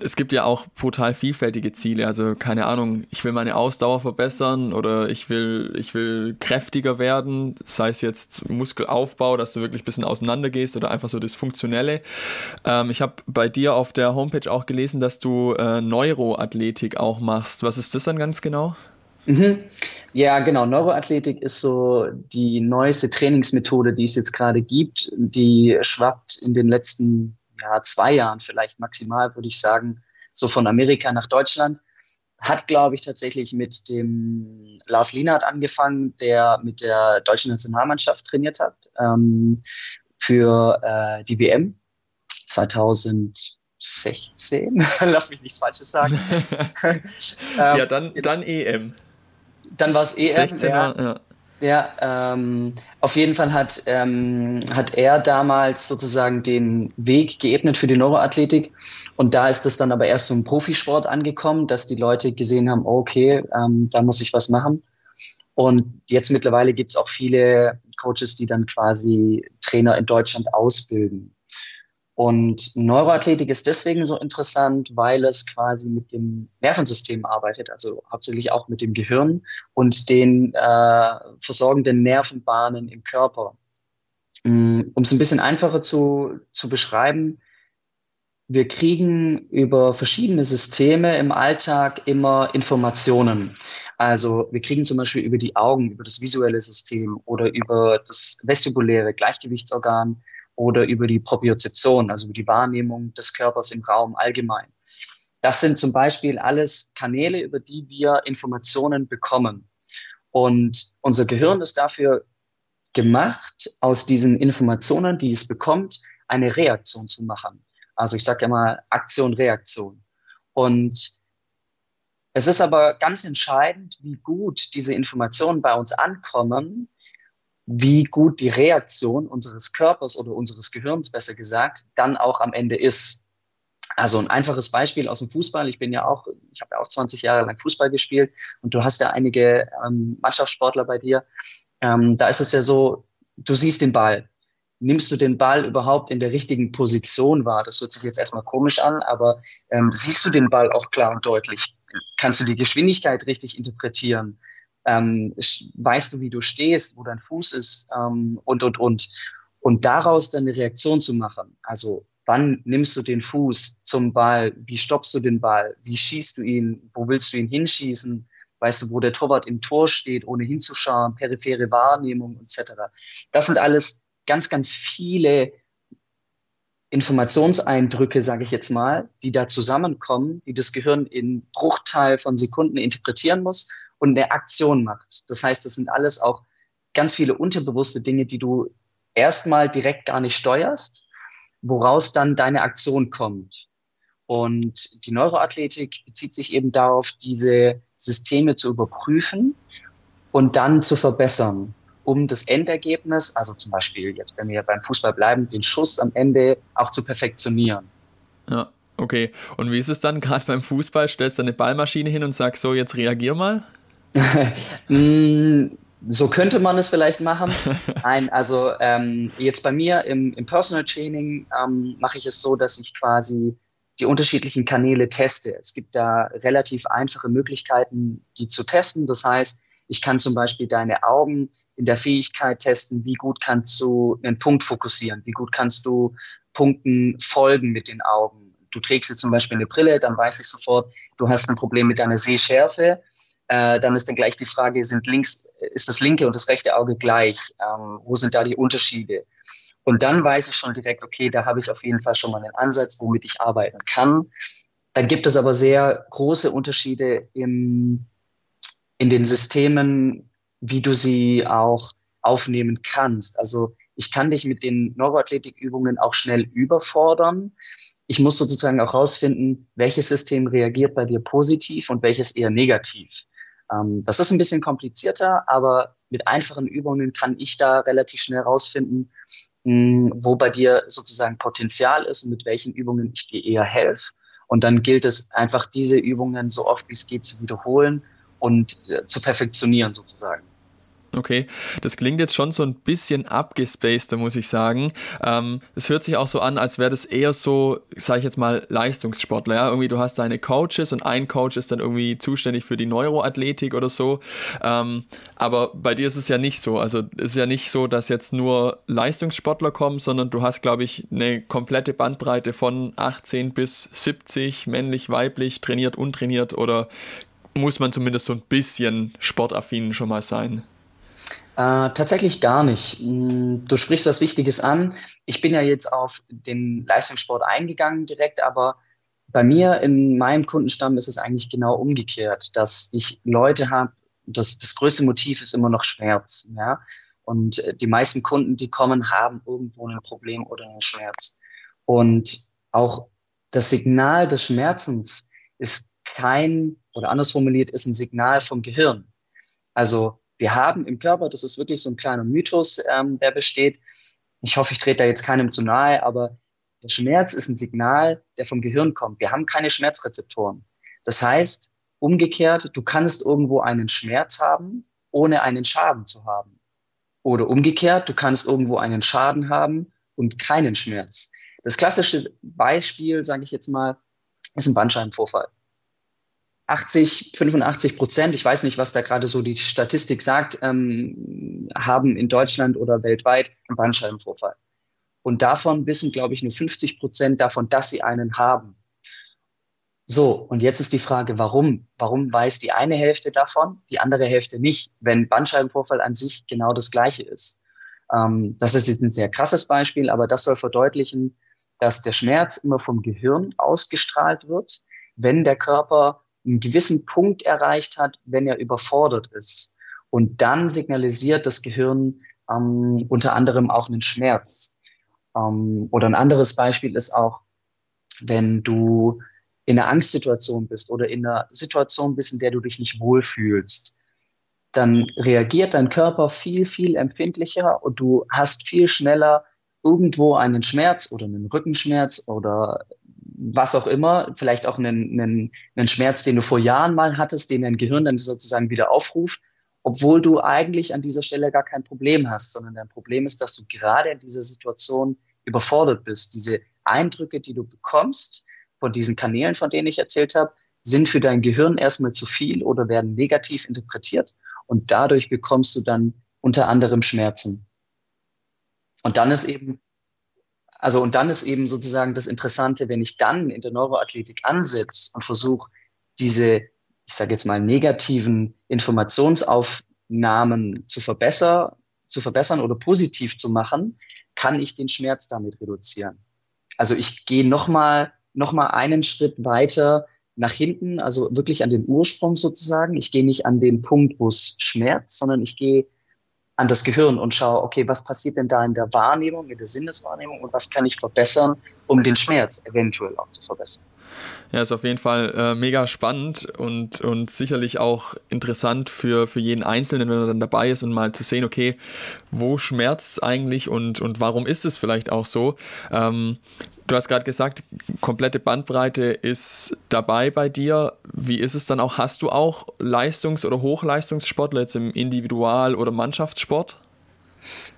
es gibt ja auch brutal vielfältige Ziele. Also keine Ahnung, ich will meine Ausdauer verbessern oder ich will, ich will kräftiger werden, sei es jetzt Muskelaufbau, dass du wirklich ein bisschen auseinander gehst oder einfach so das Funktionelle. Ähm, ich habe bei dir auf der Homepage auch gelesen, dass du äh, Neuroathletik auch machst. Was ist das dann ganz genau? Mhm. Ja, genau. Neuroathletik ist so die neueste Trainingsmethode, die es jetzt gerade gibt. Die schwappt in den letzten ja, zwei Jahren vielleicht maximal, würde ich sagen, so von Amerika nach Deutschland. Hat, glaube ich, tatsächlich mit dem Lars Lienert angefangen, der mit der deutschen Nationalmannschaft trainiert hat ähm, für äh, die WM 2016. <laughs> Lass mich nichts Falsches sagen. <laughs> <laughs> ähm, ja, dann, dann EM. Dann war es EM. 16er, ja. ja. Ja, ähm, auf jeden Fall hat, ähm, hat er damals sozusagen den Weg geebnet für die Neuroathletik. Und da ist es dann aber erst so im Profisport angekommen, dass die Leute gesehen haben, oh, okay, ähm, da muss ich was machen. Und jetzt mittlerweile gibt es auch viele Coaches, die dann quasi Trainer in Deutschland ausbilden. Und Neuroathletik ist deswegen so interessant, weil es quasi mit dem Nervensystem arbeitet, also hauptsächlich auch mit dem Gehirn und den äh, versorgenden Nervenbahnen im Körper. Mm, um es ein bisschen einfacher zu, zu beschreiben, wir kriegen über verschiedene Systeme im Alltag immer Informationen. Also wir kriegen zum Beispiel über die Augen, über das visuelle System oder über das vestibuläre Gleichgewichtsorgan oder über die Propriozeption, also über die Wahrnehmung des Körpers im Raum allgemein. Das sind zum Beispiel alles Kanäle, über die wir Informationen bekommen. Und unser Gehirn ist dafür gemacht, aus diesen Informationen, die es bekommt, eine Reaktion zu machen. Also ich sage ja mal Aktion, Reaktion. Und es ist aber ganz entscheidend, wie gut diese Informationen bei uns ankommen, wie gut die Reaktion unseres Körpers oder unseres Gehirns, besser gesagt, dann auch am Ende ist. Also ein einfaches Beispiel aus dem Fußball. Ich bin ja auch, ich habe ja auch 20 Jahre lang Fußball gespielt und du hast ja einige ähm, Mannschaftssportler bei dir. Ähm, da ist es ja so, du siehst den Ball. Nimmst du den Ball überhaupt in der richtigen Position wahr? Das hört sich jetzt erstmal komisch an, aber ähm, siehst du den Ball auch klar und deutlich? Kannst du die Geschwindigkeit richtig interpretieren? Ähm, weißt du, wie du stehst, wo dein Fuß ist ähm, und, und, und. Und daraus dann eine Reaktion zu machen. Also wann nimmst du den Fuß zum Ball? Wie stoppst du den Ball? Wie schießt du ihn? Wo willst du ihn hinschießen? Weißt du, wo der Torwart im Tor steht, ohne hinzuschauen, periphere Wahrnehmung etc. Das sind alles ganz, ganz viele Informationseindrücke, sage ich jetzt mal, die da zusammenkommen, die das Gehirn in Bruchteil von Sekunden interpretieren muss und eine Aktion macht. Das heißt, es sind alles auch ganz viele unterbewusste Dinge, die du erstmal direkt gar nicht steuerst, woraus dann deine Aktion kommt. Und die Neuroathletik bezieht sich eben darauf, diese Systeme zu überprüfen und dann zu verbessern, um das Endergebnis, also zum Beispiel jetzt, wenn wir beim Fußball bleiben, den Schuss am Ende auch zu perfektionieren. Ja, okay. Und wie ist es dann gerade beim Fußball? Stellst du eine Ballmaschine hin und sagst so, jetzt reagier mal? <laughs> Mm, so könnte man es vielleicht machen. <laughs> Nein, also ähm, jetzt bei mir im, im Personal Training ähm, mache ich es so, dass ich quasi die unterschiedlichen Kanäle teste. Es gibt da relativ einfache Möglichkeiten, die zu testen. Das heißt, ich kann zum Beispiel deine Augen in der Fähigkeit testen, wie gut kannst du einen Punkt fokussieren, wie gut kannst du Punkten folgen mit den Augen. Du trägst jetzt zum Beispiel eine Brille, dann weiß ich sofort, du hast ein Problem mit deiner Sehschärfe. Äh, dann ist dann gleich die Frage, sind links, ist das linke und das rechte Auge gleich? Ähm, wo sind da die Unterschiede? Und dann weiß ich schon direkt, okay, da habe ich auf jeden Fall schon mal einen Ansatz, womit ich arbeiten kann. Dann gibt es aber sehr große Unterschiede im, in den Systemen, wie du sie auch aufnehmen kannst. Also ich kann dich mit den Neuroathletikübungen auch schnell überfordern. Ich muss sozusagen auch rausfinden, welches System reagiert bei dir positiv und welches eher negativ. Ähm, das ist ein bisschen komplizierter, aber mit einfachen Übungen kann ich da relativ schnell rausfinden, mh, wo bei dir sozusagen Potenzial ist und mit welchen Übungen ich dir eher helfe. Und dann gilt es einfach, diese Übungen so oft wie es geht zu wiederholen und äh, zu perfektionieren sozusagen. Okay, das klingt jetzt schon so ein bisschen abgespaced, muss ich sagen. Ähm, es hört sich auch so an, als wäre das eher so, sage ich jetzt mal, Leistungssportler. Ja? Irgendwie du hast deine Coaches und ein Coach ist dann irgendwie zuständig für die Neuroathletik oder so. Ähm, aber bei dir ist es ja nicht so. Also es ist ja nicht so, dass jetzt nur Leistungssportler kommen, sondern du hast, glaube ich, eine komplette Bandbreite von 18 bis 70, männlich, weiblich, trainiert, untrainiert oder muss man zumindest so ein bisschen sportaffin schon mal sein? Äh, tatsächlich gar nicht. Hm, du sprichst was Wichtiges an. Ich bin ja jetzt auf den Leistungssport eingegangen direkt, aber bei mir in meinem Kundenstamm ist es eigentlich genau umgekehrt, dass ich Leute habe, das, das größte Motiv ist immer noch Schmerz. Ja? Und äh, die meisten Kunden, die kommen, haben irgendwo ein Problem oder einen Schmerz. Und auch das Signal des Schmerzens ist kein, oder anders formuliert, ist ein Signal vom Gehirn. Also wir haben im Körper, das ist wirklich so ein kleiner Mythos, ähm, der besteht. Ich hoffe, ich trete da jetzt keinem zu nahe, aber der Schmerz ist ein Signal, der vom Gehirn kommt. Wir haben keine Schmerzrezeptoren. Das heißt, umgekehrt, du kannst irgendwo einen Schmerz haben, ohne einen Schaden zu haben. Oder umgekehrt, du kannst irgendwo einen Schaden haben und keinen Schmerz. Das klassische Beispiel, sage ich jetzt mal, ist ein Bandscheibenvorfall. 80, 85 Prozent, ich weiß nicht, was da gerade so die Statistik sagt, ähm, haben in Deutschland oder weltweit einen Bandscheibenvorfall. Und davon wissen, glaube ich, nur 50 Prozent davon, dass sie einen haben. So, und jetzt ist die Frage, warum? Warum weiß die eine Hälfte davon, die andere Hälfte nicht, wenn Bandscheibenvorfall an sich genau das gleiche ist? Ähm, das ist jetzt ein sehr krasses Beispiel, aber das soll verdeutlichen, dass der Schmerz immer vom Gehirn ausgestrahlt wird, wenn der Körper einen gewissen Punkt erreicht hat, wenn er überfordert ist. Und dann signalisiert das Gehirn ähm, unter anderem auch einen Schmerz. Ähm, oder ein anderes Beispiel ist auch, wenn du in einer Angstsituation bist oder in einer Situation bist, in der du dich nicht wohlfühlst, dann reagiert dein Körper viel, viel empfindlicher und du hast viel schneller irgendwo einen Schmerz oder einen Rückenschmerz oder was auch immer, vielleicht auch einen, einen, einen Schmerz, den du vor Jahren mal hattest, den dein Gehirn dann sozusagen wieder aufruft, obwohl du eigentlich an dieser Stelle gar kein Problem hast, sondern dein Problem ist, dass du gerade in dieser Situation überfordert bist. Diese Eindrücke, die du bekommst von diesen Kanälen, von denen ich erzählt habe, sind für dein Gehirn erstmal zu viel oder werden negativ interpretiert und dadurch bekommst du dann unter anderem Schmerzen. Und dann ist eben also und dann ist eben sozusagen das Interessante, wenn ich dann in der Neuroathletik ansetze und versuche, diese, ich sage jetzt mal, negativen Informationsaufnahmen zu verbessern, zu verbessern oder positiv zu machen, kann ich den Schmerz damit reduzieren. Also ich gehe nochmal noch mal einen Schritt weiter nach hinten, also wirklich an den Ursprung sozusagen. Ich gehe nicht an den Punkt, wo es schmerzt, sondern ich gehe an das Gehirn und schaue, okay, was passiert denn da in der Wahrnehmung, in der Sinneswahrnehmung und was kann ich verbessern, um den Schmerz eventuell auch zu verbessern. Ja, ist auf jeden Fall äh, mega spannend und, und sicherlich auch interessant für, für jeden Einzelnen, wenn er dann dabei ist und mal zu sehen, okay, wo schmerzt es eigentlich und, und warum ist es vielleicht auch so. Ähm, Du hast gerade gesagt, komplette Bandbreite ist dabei bei dir. Wie ist es dann auch? Hast du auch Leistungs- oder Hochleistungssportler jetzt im Individual- oder Mannschaftssport?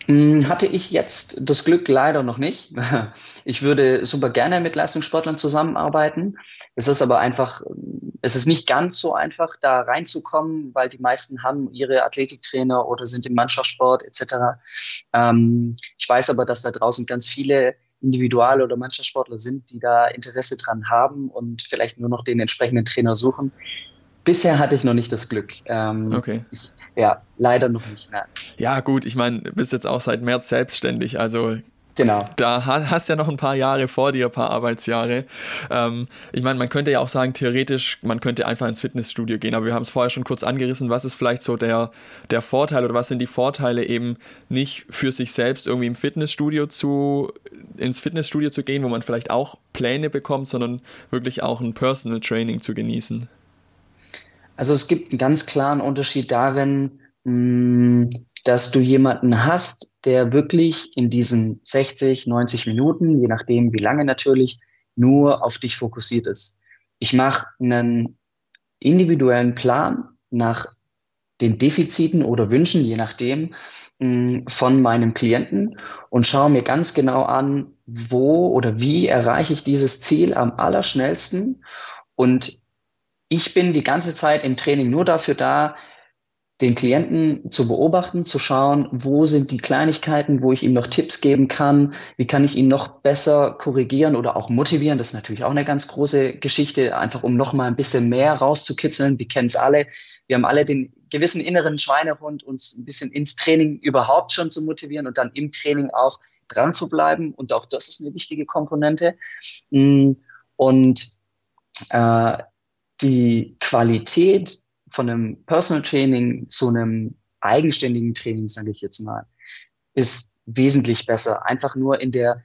Hm, hatte ich jetzt das Glück leider noch nicht. <laughs> Ich würde super gerne mit Leistungssportlern zusammenarbeiten. Es ist aber einfach, es ist nicht ganz so einfach, da reinzukommen, weil die meisten haben ihre Athletiktrainer oder sind im Mannschaftssport etc. Ähm, ich weiß aber, dass da draußen ganz viele Individual- oder Mannschaftssportler sind, die da Interesse dran haben und vielleicht nur noch den entsprechenden Trainer suchen. Bisher hatte ich noch nicht das Glück. Ähm, okay. Ich, ja, leider noch nicht. Nein. Ja, gut, ich meine, du bist jetzt auch seit März selbstständig, also Genau. Da hast ja noch ein paar Jahre vor dir, ein paar Arbeitsjahre. Ähm, ich meine, man könnte ja auch sagen, theoretisch, man könnte einfach ins Fitnessstudio gehen, aber wir haben es vorher schon kurz angerissen. Was ist vielleicht so der, der Vorteil oder was sind die Vorteile, eben nicht für sich selbst irgendwie im Fitnessstudio zu, ins Fitnessstudio zu gehen, wo man vielleicht auch Pläne bekommt, sondern wirklich auch ein Personal Training zu genießen? Also es gibt einen ganz klaren Unterschied darin, mm, dass du jemanden hast, der wirklich in diesen 60, 90 Minuten, je nachdem wie lange natürlich, nur auf dich fokussiert ist. Ich mache einen individuellen Plan nach den Defiziten oder Wünschen, je nachdem, mm, von meinem Klienten und schaue mir ganz genau an, wo oder wie erreiche ich dieses Ziel am allerschnellsten. Und ich bin die ganze Zeit im Training nur dafür da, den Klienten zu beobachten, zu schauen, wo sind die Kleinigkeiten, wo ich ihm noch Tipps geben kann, wie kann ich ihn noch besser korrigieren oder auch motivieren. Das ist natürlich auch eine ganz große Geschichte, einfach um noch mal ein bisschen mehr rauszukitzeln. Wir kennen es alle. Wir haben alle den gewissen inneren Schweinehund, uns ein bisschen ins Training überhaupt schon zu motivieren und dann im Training auch dran zu bleiben. Und auch das ist eine wichtige Komponente. Mm, und äh, die Qualität von einem Personal Training zu einem eigenständigen Training, sage ich jetzt mal, ist wesentlich besser. Einfach nur in der,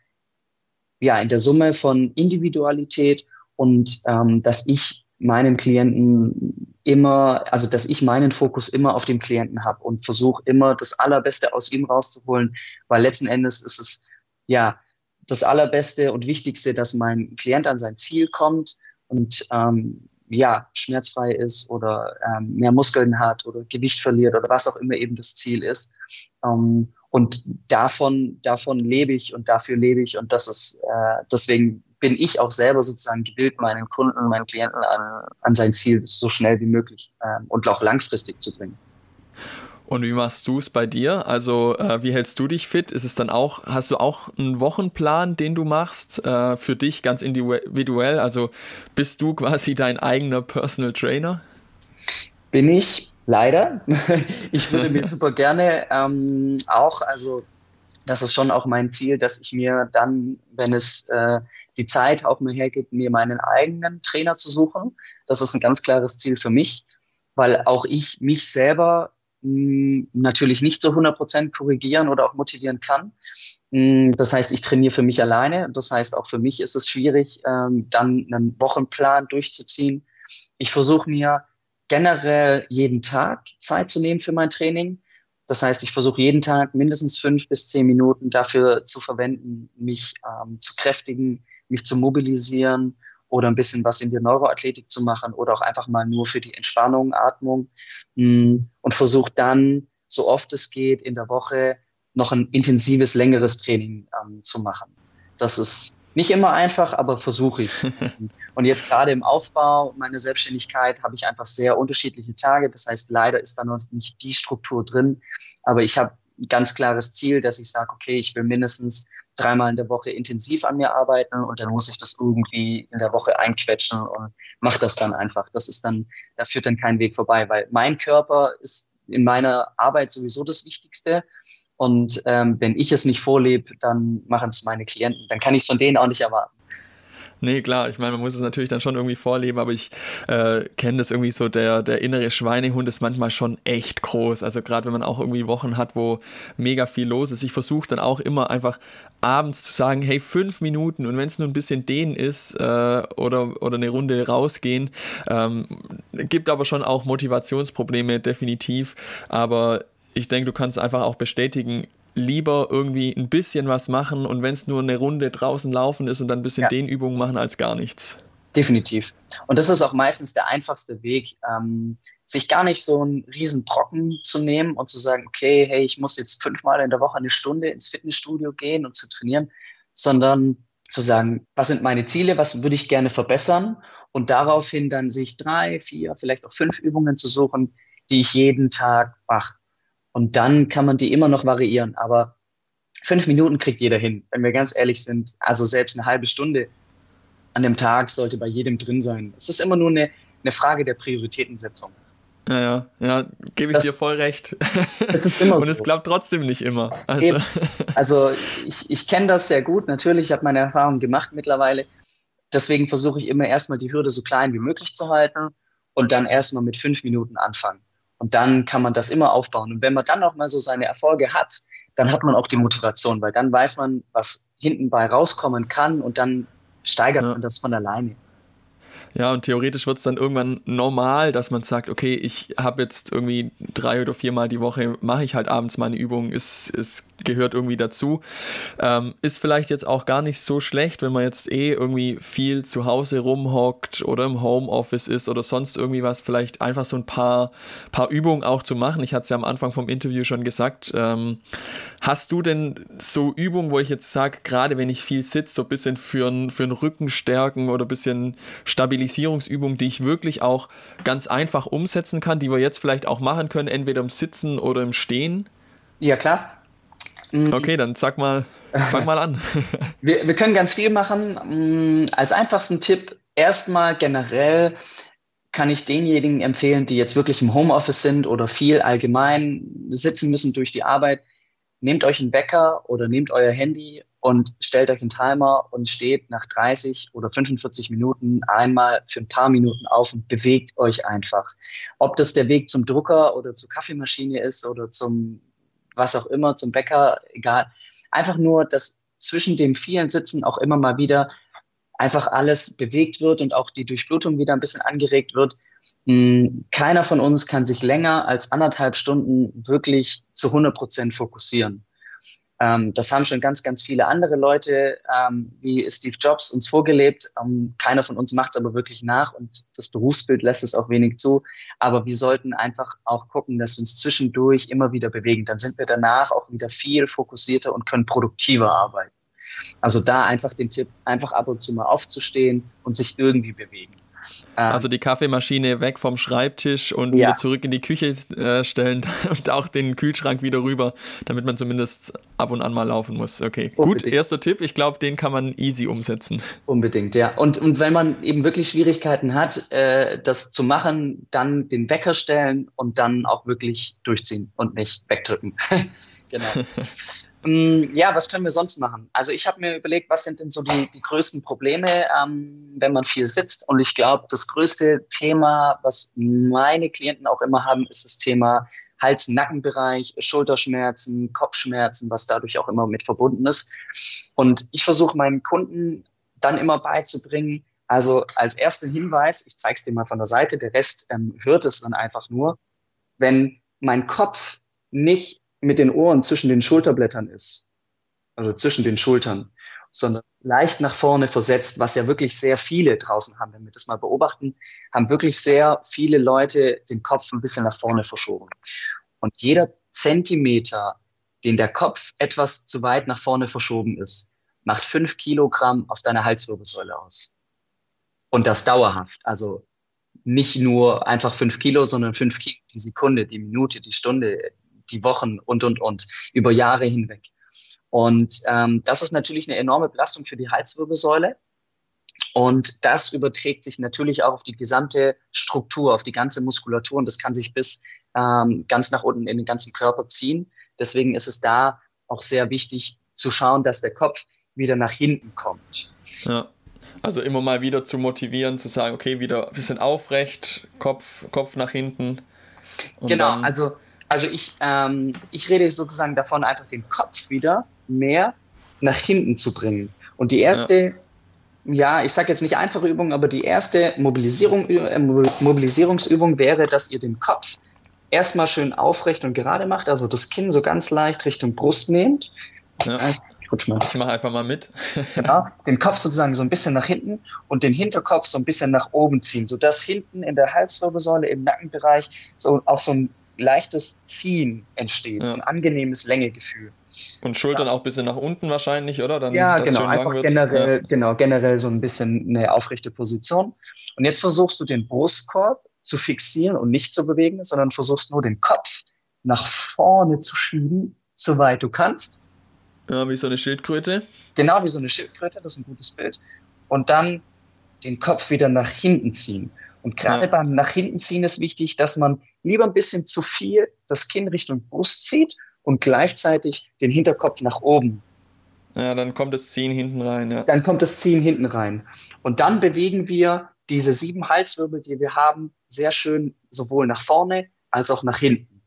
ja, in der Summe von Individualität und ähm, dass ich meinen Klienten immer, also dass ich meinen Fokus immer auf dem Klienten habe und versuche immer das Allerbeste aus ihm rauszuholen, weil letzten Endes ist es ja das Allerbeste und Wichtigste, dass mein Klient an sein Ziel kommt und ähm, ja, schmerzfrei ist oder ähm, mehr Muskeln hat oder Gewicht verliert oder was auch immer eben das Ziel ist. Ähm, und davon, davon lebe ich und dafür lebe ich. Und das ist, äh, deswegen bin ich auch selber sozusagen gewillt, meinen Kunden, meinen Klienten an, an sein Ziel so schnell wie möglich ähm, und auch langfristig zu bringen. Und wie machst du es bei dir? Also äh, wie hältst du dich fit? Ist es dann auch, hast du auch einen Wochenplan, den du machst äh, für dich ganz individuell? Also bist du quasi dein eigener Personal Trainer? Bin ich leider. <laughs> ich würde mir <laughs> super gerne ähm, auch, also das ist schon auch mein Ziel, dass ich mir dann, wenn es äh, die Zeit auch mir hergibt, mir meinen eigenen Trainer zu suchen. Das ist ein ganz klares Ziel für mich, weil auch ich mich selber natürlich nicht zu 100 Prozent korrigieren oder auch motivieren kann. Das heißt, ich trainiere für mich alleine. Das heißt, auch für mich ist es schwierig, ähm, dann einen Wochenplan durchzuziehen. Ich versuche mir generell jeden Tag Zeit zu nehmen für mein Training. Das heißt, ich versuche jeden Tag mindestens fünf bis zehn Minuten dafür zu verwenden, mich ähm, zu kräftigen, mich zu mobilisieren, oder ein bisschen was in der Neuroathletik zu machen oder auch einfach mal nur für die Entspannung, Atmung mm, und versuche dann, so oft es geht, in der Woche noch ein intensives, längeres Training ähm, zu machen. Das ist nicht immer einfach, aber versuche ich. <laughs> und jetzt gerade im Aufbau meiner Selbstständigkeit habe ich einfach sehr unterschiedliche Tage. Das heißt, leider ist da noch nicht die Struktur drin, aber ich habe ein ganz klares Ziel, dass ich sage, okay, ich will mindestens dreimal in der Woche intensiv an mir arbeiten und dann muss ich das irgendwie in der Woche einquetschen und mache das dann einfach. Das ist dann, da führt dann kein Weg vorbei, weil mein Körper ist in meiner Arbeit sowieso das Wichtigste. Und ähm, wenn ich es nicht vorlebe, dann machen es meine Klienten. Dann kann ich es von denen auch nicht erwarten. Nee, klar, ich meine, man muss es natürlich dann schon irgendwie vorleben, aber ich äh, kenne das irgendwie so, der, der innere Schweinehund ist manchmal schon echt groß. Also gerade wenn man auch irgendwie Wochen hat, wo mega viel los ist. Ich versuche dann auch immer einfach abends zu sagen, hey, fünf Minuten und wenn es nur ein bisschen dehnen ist äh, oder, oder eine Runde rausgehen, ähm, gibt aber schon auch Motivationsprobleme, definitiv. Aber ich denke, du kannst einfach auch bestätigen, lieber irgendwie ein bisschen was machen und wenn es nur eine Runde draußen laufen ist und dann ein bisschen ja. Dehnübungen machen als gar nichts. Definitiv. Und das ist auch meistens der einfachste Weg, ähm, sich gar nicht so einen riesen Brocken zu nehmen und zu sagen, okay, hey, ich muss jetzt fünfmal in der Woche eine Stunde ins Fitnessstudio gehen und zu trainieren, sondern zu sagen, was sind meine Ziele, was würde ich gerne verbessern und daraufhin dann sich drei, vier, vielleicht auch fünf Übungen zu suchen, die ich jeden Tag mache. Und dann kann man die immer noch variieren. Aber fünf Minuten kriegt jeder hin, wenn wir ganz ehrlich sind. Also selbst eine halbe Stunde an dem Tag sollte bei jedem drin sein. Es ist immer nur eine, eine Frage der Prioritätensetzung. Ja, ja, ja gebe ich das, dir voll recht. <laughs> Es ist immer Und so. es klappt trotzdem nicht immer. Also, also ich, ich kenne das sehr gut. Natürlich, ich habe meine Erfahrungen gemacht mittlerweile. Deswegen versuche ich immer erstmal die Hürde so klein wie möglich zu halten und dann erstmal mit fünf Minuten anfangen. Und dann kann man das immer aufbauen. Und wenn man dann auch mal so seine Erfolge hat, dann hat man auch die Motivation, weil dann weiß man, was hinten bei rauskommen kann und dann steigert ja. man das von alleine. Ja, und theoretisch wird es dann irgendwann normal, dass man sagt, okay, ich habe jetzt irgendwie drei oder viermal die Woche, mache ich halt abends meine Übungen, es, es gehört irgendwie dazu. Ähm, ist vielleicht jetzt auch gar nicht so schlecht, wenn man jetzt eh irgendwie viel zu Hause rumhockt oder im Homeoffice ist oder sonst irgendwie was, vielleicht einfach so ein paar, paar Übungen auch zu machen. Ich hatte es ja am Anfang vom Interview schon gesagt. Ähm, hast du denn so Übungen, wo ich jetzt sage, gerade wenn ich viel sitze, so ein bisschen für für Rücken stärken oder ein bisschen stabilisieren, Visualisierungsübung, die ich wirklich auch ganz einfach umsetzen kann, die wir jetzt vielleicht auch machen können, entweder im Sitzen oder im Stehen? Ja, klar. Mhm. Okay, dann sag mal, fang mal an. <laughs> wir, wir können ganz viel machen. Mm, als einfachsten Tipp erstmal generell kann ich denjenigen empfehlen, die jetzt wirklich im Homeoffice sind oder viel allgemein sitzen müssen durch die Arbeit. Nehmt euch einen Wecker oder nehmt euer Handy und stellt euch einen Timer und steht nach 30 oder 45 Minuten einmal für ein paar Minuten auf und bewegt euch einfach. Ob das der Weg zum Drucker oder zur Kaffeemaschine ist oder zum was auch immer, zum Bäcker, egal. Einfach nur, dass zwischen dem vielen Sitzen auch immer mal wieder einfach alles bewegt wird und auch die Durchblutung wieder ein bisschen angeregt wird. Hm, keiner von uns kann sich länger als anderthalb Stunden wirklich zu 100 Prozent fokussieren. Ähm, das haben schon ganz, ganz viele andere Leute ähm, wie Steve Jobs uns vorgelebt. Ähm, keiner von uns macht es aber wirklich nach und das Berufsbild lässt es auch wenig zu. Aber wir sollten einfach auch gucken, dass wir uns zwischendurch immer wieder bewegen. Dann sind wir danach auch wieder viel fokussierter und können produktiver arbeiten. Also da einfach den Tipp, einfach ab und zu mal aufzustehen und sich irgendwie bewegen. Ähm, also die Kaffeemaschine weg vom Schreibtisch und ja. wieder zurück in die Küche äh, stellen <laughs> und auch den Kühlschrank wieder rüber, damit man zumindest ab und an mal laufen muss. Okay, Unbedingt. gut, erster Tipp. Ich glaube, den kann man easy umsetzen. Unbedingt, ja. Und, und wenn man eben wirklich Schwierigkeiten hat, äh, das zu machen, dann den Wecker stellen und dann auch wirklich durchziehen und nicht wegdrücken. <laughs> Genau. <laughs> ähm, ja, was können wir sonst machen? Also ich habe mir überlegt, was sind denn so die, die größten Probleme, ähm, wenn man viel sitzt? Und ich glaube, das größte Thema, was meine Klienten auch immer haben, ist das Thema Hals-Nackenbereich, Schulterschmerzen, Kopfschmerzen, was dadurch auch immer mit verbunden ist. Und ich versuche meinen Kunden dann immer beizubringen, also als ersten Hinweis, ich zeige es dir mal von der Seite, der Rest ähm, hört es dann einfach nur, wenn mein Kopf nicht mit den Ohren zwischen den Schulterblättern ist, also zwischen den Schultern, sondern leicht nach vorne versetzt, was ja wirklich sehr viele draußen haben. Wenn wir das mal beobachten, haben wirklich sehr viele Leute den Kopf ein bisschen nach vorne verschoben. Und jeder Zentimeter, den der Kopf etwas zu weit nach vorne verschoben ist, macht fünf Kilogramm auf deiner Halswirbelsäule aus. Und das dauerhaft. Also nicht nur einfach fünf Kilo, sondern fünf Kilo die Sekunde, die Minute, die Stunde, die Wochen und, und, und, über Jahre hinweg. Und ähm, das ist natürlich eine enorme Belastung für die Halswirbelsäule. Und das überträgt sich natürlich auch auf die gesamte Struktur, auf die ganze Muskulatur und das kann sich bis ähm, ganz nach unten in den ganzen Körper ziehen. Deswegen ist es da auch sehr wichtig zu schauen, dass der Kopf wieder nach hinten kommt. Ja. Also immer mal wieder zu motivieren, zu sagen, okay, wieder ein bisschen aufrecht, Kopf, Kopf nach hinten. genau, also also ich, ähm, ich rede sozusagen davon, einfach den Kopf wieder mehr nach hinten zu bringen. Und die erste, ja, ja ich sage jetzt nicht einfache Übung, aber die erste Mobilisierung, äh, Mobilisierungsübung wäre, dass ihr den Kopf erstmal schön aufrecht und gerade macht, also das Kinn so ganz leicht Richtung Brust nehmt. Ja. mal. Ich mache einfach mal mit. <laughs> genau, den Kopf sozusagen so ein bisschen nach hinten und den Hinterkopf so ein bisschen nach oben ziehen, sodass hinten in der Halswirbelsäule im Nackenbereich so auch so ein leichtes Ziehen entsteht, ja. ein angenehmes Längegefühl. Und Schultern ja. auch ein bisschen nach unten wahrscheinlich, oder? Dann, ja, genau, einfach generell, ja. genau, generell so ein bisschen eine aufrechte Position. Und jetzt versuchst du den Brustkorb zu fixieren und nicht zu bewegen, sondern versuchst nur den Kopf nach vorne zu schieben, soweit du kannst. Ja, wie so eine Schildkröte. Genau, wie so eine Schildkröte, das ist ein gutes Bild. Und dann den Kopf wieder nach hinten ziehen. Und gerade ja. beim nach hinten ziehen ist wichtig, dass man lieber ein bisschen zu viel das Kinn Richtung Brust zieht und gleichzeitig den Hinterkopf nach oben. Ja, dann kommt das Ziehen hinten rein. Ja. Dann kommt das Ziehen hinten rein. Und dann bewegen wir diese sieben Halswirbel, die wir haben, sehr schön sowohl nach vorne als auch nach hinten.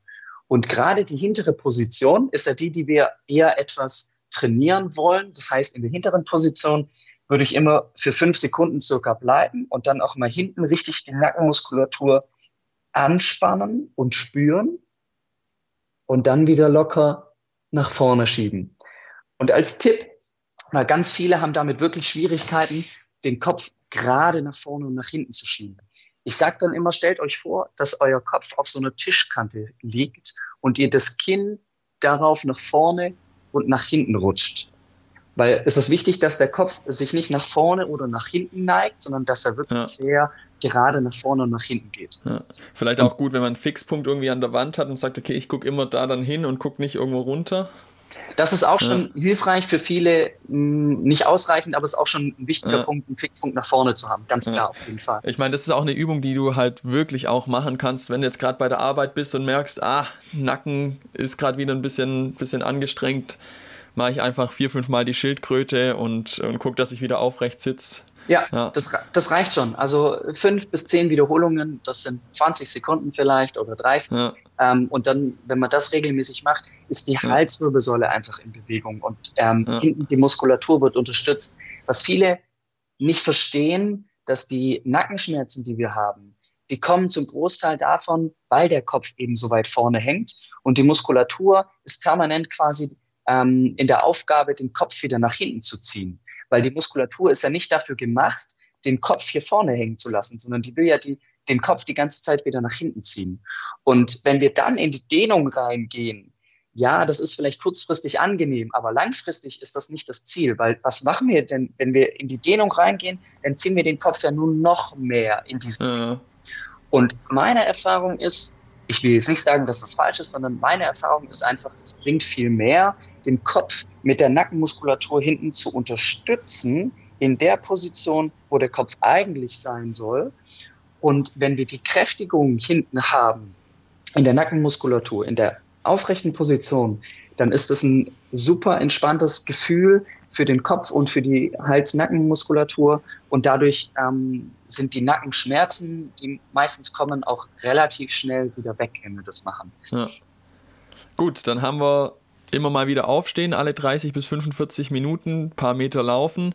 Und gerade die hintere Position ist ja die, die wir eher etwas trainieren wollen. Das heißt, in der hinteren Position würde ich immer für fünf Sekunden circa bleiben und dann auch mal hinten richtig die Nackenmuskulatur anspannen und spüren und dann wieder locker nach vorne schieben. Und als Tipp, weil ganz viele haben damit wirklich Schwierigkeiten, den Kopf gerade nach vorne und nach hinten zu schieben. Ich sage dann immer, stellt euch vor, dass euer Kopf auf so einer Tischkante liegt und ihr das Kinn darauf nach vorne und nach hinten rutscht. Weil es ist wichtig, dass der Kopf sich nicht nach vorne oder nach hinten neigt, sondern dass er wirklich ja. sehr gerade nach vorne und nach hinten geht. Ja. Vielleicht auch gut, wenn man einen Fixpunkt irgendwie an der Wand hat und sagt, okay, ich gucke immer da dann hin und gucke nicht irgendwo runter. Das ist auch schon ja. hilfreich für viele, hm, nicht ausreichend, aber es ist auch schon ein wichtiger ja. Punkt, einen Fixpunkt nach vorne zu haben. Ganz klar, auf jeden Fall. Ich meine, das ist auch eine Übung, die du halt wirklich auch machen kannst, wenn du jetzt gerade bei der Arbeit bist und merkst, ah, Nacken ist gerade wieder ein bisschen, bisschen angestrengt mache ich einfach vier, fünf Mal die Schildkröte und, und gucke, dass ich wieder aufrecht sitze. Ja, ja, Das, das reicht schon. Also fünf bis zehn Wiederholungen, das sind 20 Sekunden vielleicht oder 30. Ja. Ähm, und dann, wenn man das regelmäßig macht, ist die ja. Halswirbelsäule einfach in Bewegung und ähm, hinten die Muskulatur wird unterstützt. Was viele nicht verstehen, dass die Nackenschmerzen, die wir haben, die kommen zum Großteil davon, weil der Kopf eben so weit vorne hängt und die Muskulatur ist permanent quasi ähm, in der Aufgabe, den Kopf wieder nach hinten zu ziehen. Weil die Muskulatur ist ja nicht dafür gemacht, den Kopf hier vorne hängen zu lassen, sondern die will ja die, den Kopf die ganze Zeit wieder nach hinten ziehen. Und wenn wir dann in die Dehnung reingehen, ja, das ist vielleicht kurzfristig angenehm, aber langfristig ist das nicht das Ziel, weil was machen wir denn, wenn wir in die Dehnung reingehen, dann ziehen wir den Kopf ja nun noch mehr in diesen. Ja. Und meine Erfahrung ist, ich will jetzt nicht sagen, dass das falsch ist, sondern meine Erfahrung ist einfach, es bringt viel mehr, den Kopf mit der Nackenmuskulatur hinten zu unterstützen, in der Position, wo der Kopf eigentlich sein soll. Und wenn wir die Kräftigung hinten haben, in der Nackenmuskulatur, in der aufrechten Position, dann ist es ein super entspanntes Gefühl, für den Kopf und für die Hals-Nackenmuskulatur. Und dadurch ähm, sind die Nackenschmerzen, die meistens kommen, auch relativ schnell wieder weg, wenn wir das machen. Ja. Gut, dann haben wir immer mal wieder aufstehen, alle 30 bis 45 Minuten, paar Meter laufen.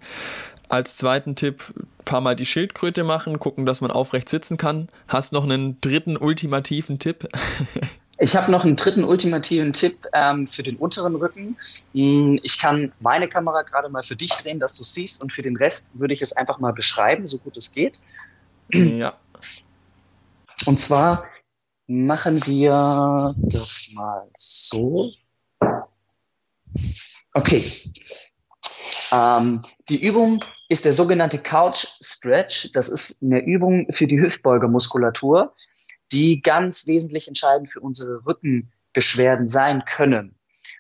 Als zweiten Tipp, paar Mal die Schildkröte machen, gucken, dass man aufrecht sitzen kann. Hast noch einen dritten ultimativen Tipp? <laughs> Ich habe noch einen dritten ultimativen Tipp ähm, für den unteren Rücken. Hm, ich kann meine Kamera gerade mal für dich drehen, dass du siehst, und für den Rest würde ich es einfach mal beschreiben, so gut es geht. Ja. Und zwar machen wir das mal so. Okay. Ähm, die Übung ist der sogenannte Couch Stretch. Das ist eine Übung für die Hüftbeugermuskulatur die ganz wesentlich entscheidend für unsere Rückenbeschwerden sein können.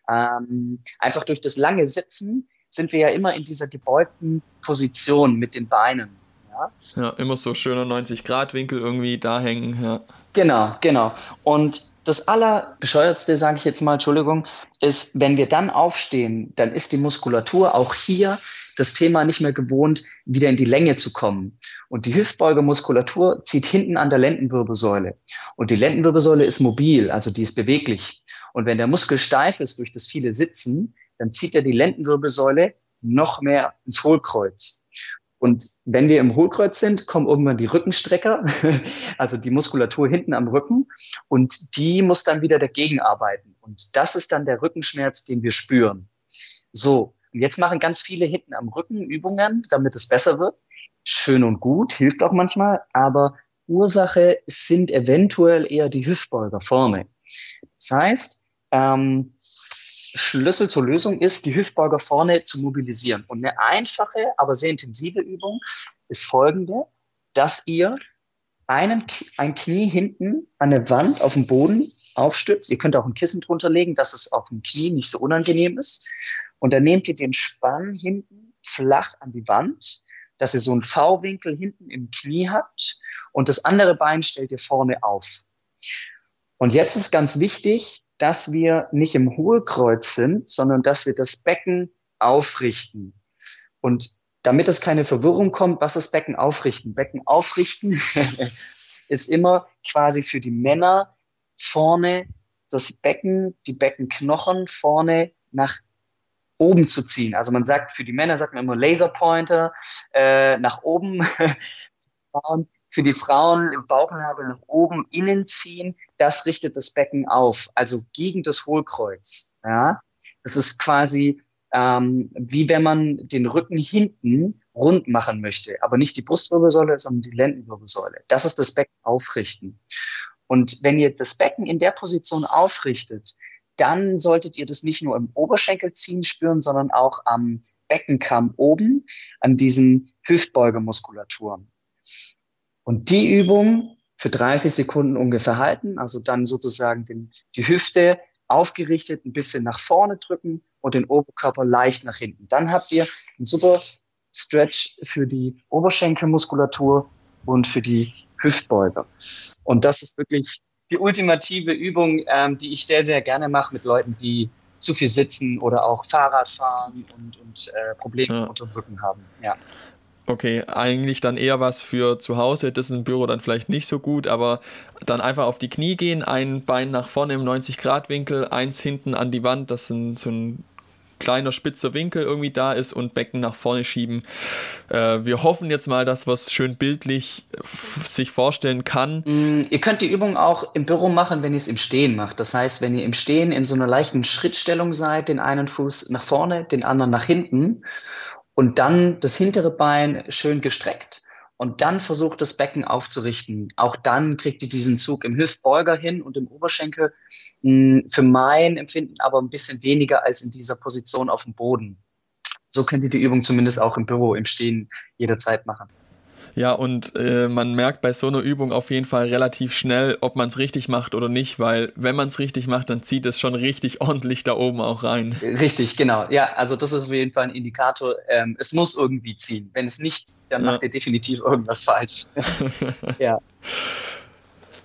Ähm, einfach durch das lange Sitzen sind wir ja immer in dieser gebeugten Position mit den Beinen. Ja, ja immer so schöner 90-Grad-Winkel irgendwie da hängen. Ja. Genau, genau. Und das Allerbescheuertste, sage ich jetzt mal, Entschuldigung, ist, wenn wir dann aufstehen, dann ist die Muskulatur auch hier das Thema nicht mehr gewohnt, wieder in die Länge zu kommen. Und die Hüftbeugermuskulatur zieht hinten an der Lendenwirbelsäule. Und die Lendenwirbelsäule ist mobil, also die ist beweglich. Und wenn der Muskel steif ist durch das viele Sitzen, dann zieht er die Lendenwirbelsäule noch mehr ins Hohlkreuz. Und wenn wir im Hohlkreuz sind, kommen irgendwann die Rückenstrecker, <laughs> also die Muskulatur hinten am Rücken, und die muss dann wieder dagegen arbeiten. Und das ist dann der Rückenschmerz, den wir spüren. So, jetzt machen ganz viele hinten am Rücken Übungen, damit es besser wird. Schön und gut, hilft auch manchmal, aber Ursache sind eventuell eher die Hüftbeuger vorne. Das heißt, ähm, Schlüssel zur Lösung ist, die Hüftbeuger vorne zu mobilisieren. Und eine einfache, aber sehr intensive Übung ist folgende, dass ihr einen, ein Knie hinten an der Wand auf dem Boden aufstützt. Ihr könnt auch ein Kissen drunter legen, dass es auf dem Knie nicht so unangenehm ist. Und dann nehmt ihr den Spann hinten flach an die Wand, dass ihr so einen V-Winkel hinten im Knie habt und das andere Bein stellt ihr vorne auf. Und jetzt ist ganz wichtig, dass wir nicht im Hohlkreuz sind, sondern dass wir das Becken aufrichten. Und damit es keine Verwirrung kommt, was ist Becken aufrichten? Becken aufrichten <laughs> ist immer quasi für die Männer vorne das Becken, die Beckenknochen vorne nach oben zu ziehen. Also man sagt, für die Männer sagt man immer Laserpointer äh, nach oben. <laughs> für die Frauen im Bauchnabel nach oben innen ziehen, das richtet das Becken auf, also gegen das Hohlkreuz. Ja, das ist quasi ähm, wie wenn man den Rücken hinten rund machen möchte, aber nicht die Brustwirbelsäule, sondern die Lendenwirbelsäule. Das ist das Becken aufrichten. Und wenn ihr das Becken in der Position aufrichtet, dann solltet ihr das nicht nur im Oberschenkelziehen spüren, sondern auch am Beckenkamm oben, an diesen Hüftbeugemuskulaturen. Und die Übung für 30 Sekunden ungefähr halten, also dann sozusagen den, die Hüfte aufgerichtet, ein bisschen nach vorne drücken und den Oberkörper leicht nach hinten. Dann habt ihr einen super Stretch für die Oberschenkelmuskulatur und für die Hüftbeuger. Und das ist wirklich die ultimative Übung, ähm, die ich sehr, sehr gerne mache mit Leuten, die zu viel sitzen oder auch Fahrrad fahren und, und äh, Probleme ja. unter dem Rücken haben. Ja. Okay, eigentlich dann eher was für zu Hause, das ist im Büro dann vielleicht nicht so gut, aber dann einfach auf die Knie gehen, ein Bein nach vorne im 90-Grad-Winkel, eins hinten an die Wand, das sind so ein kleiner spitzer Winkel irgendwie da ist und Becken nach vorne schieben. Äh, wir hoffen jetzt mal, dass was schön bildlich sich vorstellen kann. Mm, ihr könnt die Übung auch im Büro machen, wenn ihr es im Stehen macht. Das heißt, wenn ihr im Stehen in so einer leichten Schrittstellung seid, den einen Fuß nach vorne, den anderen nach hinten und dann das hintere Bein schön gestreckt und dann versucht das Becken aufzurichten. Auch dann kriegt ihr diesen Zug im Hüftbeuger hin und im Oberschenkel. Hm, für mein Empfinden aber ein bisschen weniger als in dieser Position auf dem Boden. So könnt ihr die Übung zumindest auch im Büro im Stehen jederzeit machen. Ja, und äh, man merkt bei so einer Übung auf jeden Fall relativ schnell, ob man es richtig macht oder nicht, weil wenn man es richtig macht, dann zieht es schon richtig <laughs> ordentlich da oben auch rein. Richtig, genau. Ja, also das ist auf jeden Fall ein Indikator. Ähm, es muss irgendwie ziehen. Wenn es nicht dann ja. macht ihr definitiv irgendwas falsch. <laughs> ja.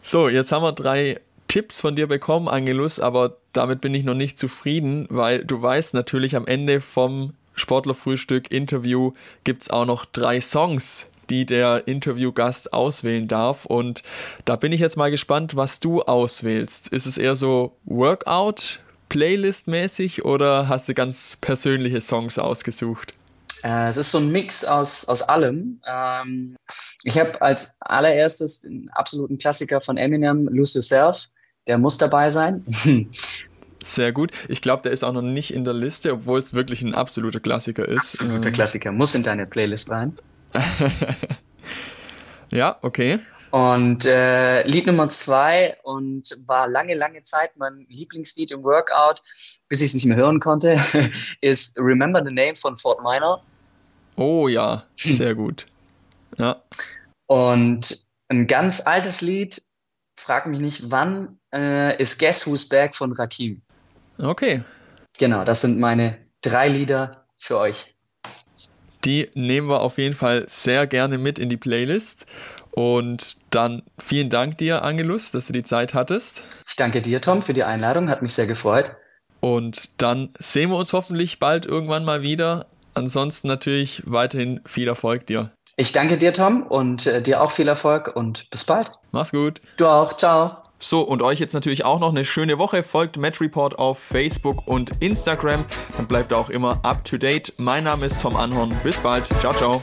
So, jetzt haben wir drei Tipps von dir bekommen, Angelus, aber damit bin ich noch nicht zufrieden, weil du weißt natürlich am Ende vom Sportlerfrühstück Interview gibt es auch noch drei Songs, die der Interviewgast auswählen darf. Und da bin ich jetzt mal gespannt, was du auswählst. Ist es eher so Workout, Playlist-mäßig oder hast du ganz persönliche Songs ausgesucht? Äh, es ist so ein Mix aus, aus allem. Ähm, ich habe als allererstes den absoluten Klassiker von Eminem, Lose Yourself. Der muss dabei sein. <laughs> Sehr gut. Ich glaube, der ist auch noch nicht in der Liste, obwohl es wirklich ein absoluter Klassiker ist. Absoluter ähm, Klassiker. Muss in deine Playlist rein. <laughs> ja, okay. Und äh, Lied Nummer zwei und war lange, lange Zeit mein Lieblingslied im Workout, bis ich es nicht mehr hören konnte, <laughs> ist Remember the Name von Fort Minor. Oh ja, sehr gut. Ja. Und ein ganz altes Lied, frag mich nicht wann, äh, ist Guess Who's Back von Rakim. Okay. Genau, das sind meine drei Lieder für euch. Die nehmen wir auf jeden Fall sehr gerne mit in die Playlist. Und dann vielen Dank dir, Angelus, dass du die Zeit hattest. Ich danke dir, Tom, für die Einladung. Hat mich sehr gefreut. Und dann sehen wir uns hoffentlich bald irgendwann mal wieder. Ansonsten natürlich weiterhin viel Erfolg dir. Ich danke dir, Tom, und äh, dir auch viel Erfolg und bis bald. Mach's gut. Du auch. Ciao. So, und euch jetzt natürlich auch noch eine schöne Woche. Folgt Match Report auf Facebook und Instagram. Dann bleibt auch immer up to date. Mein Name ist Tom Anhorn. Bis bald. Ciao, ciao.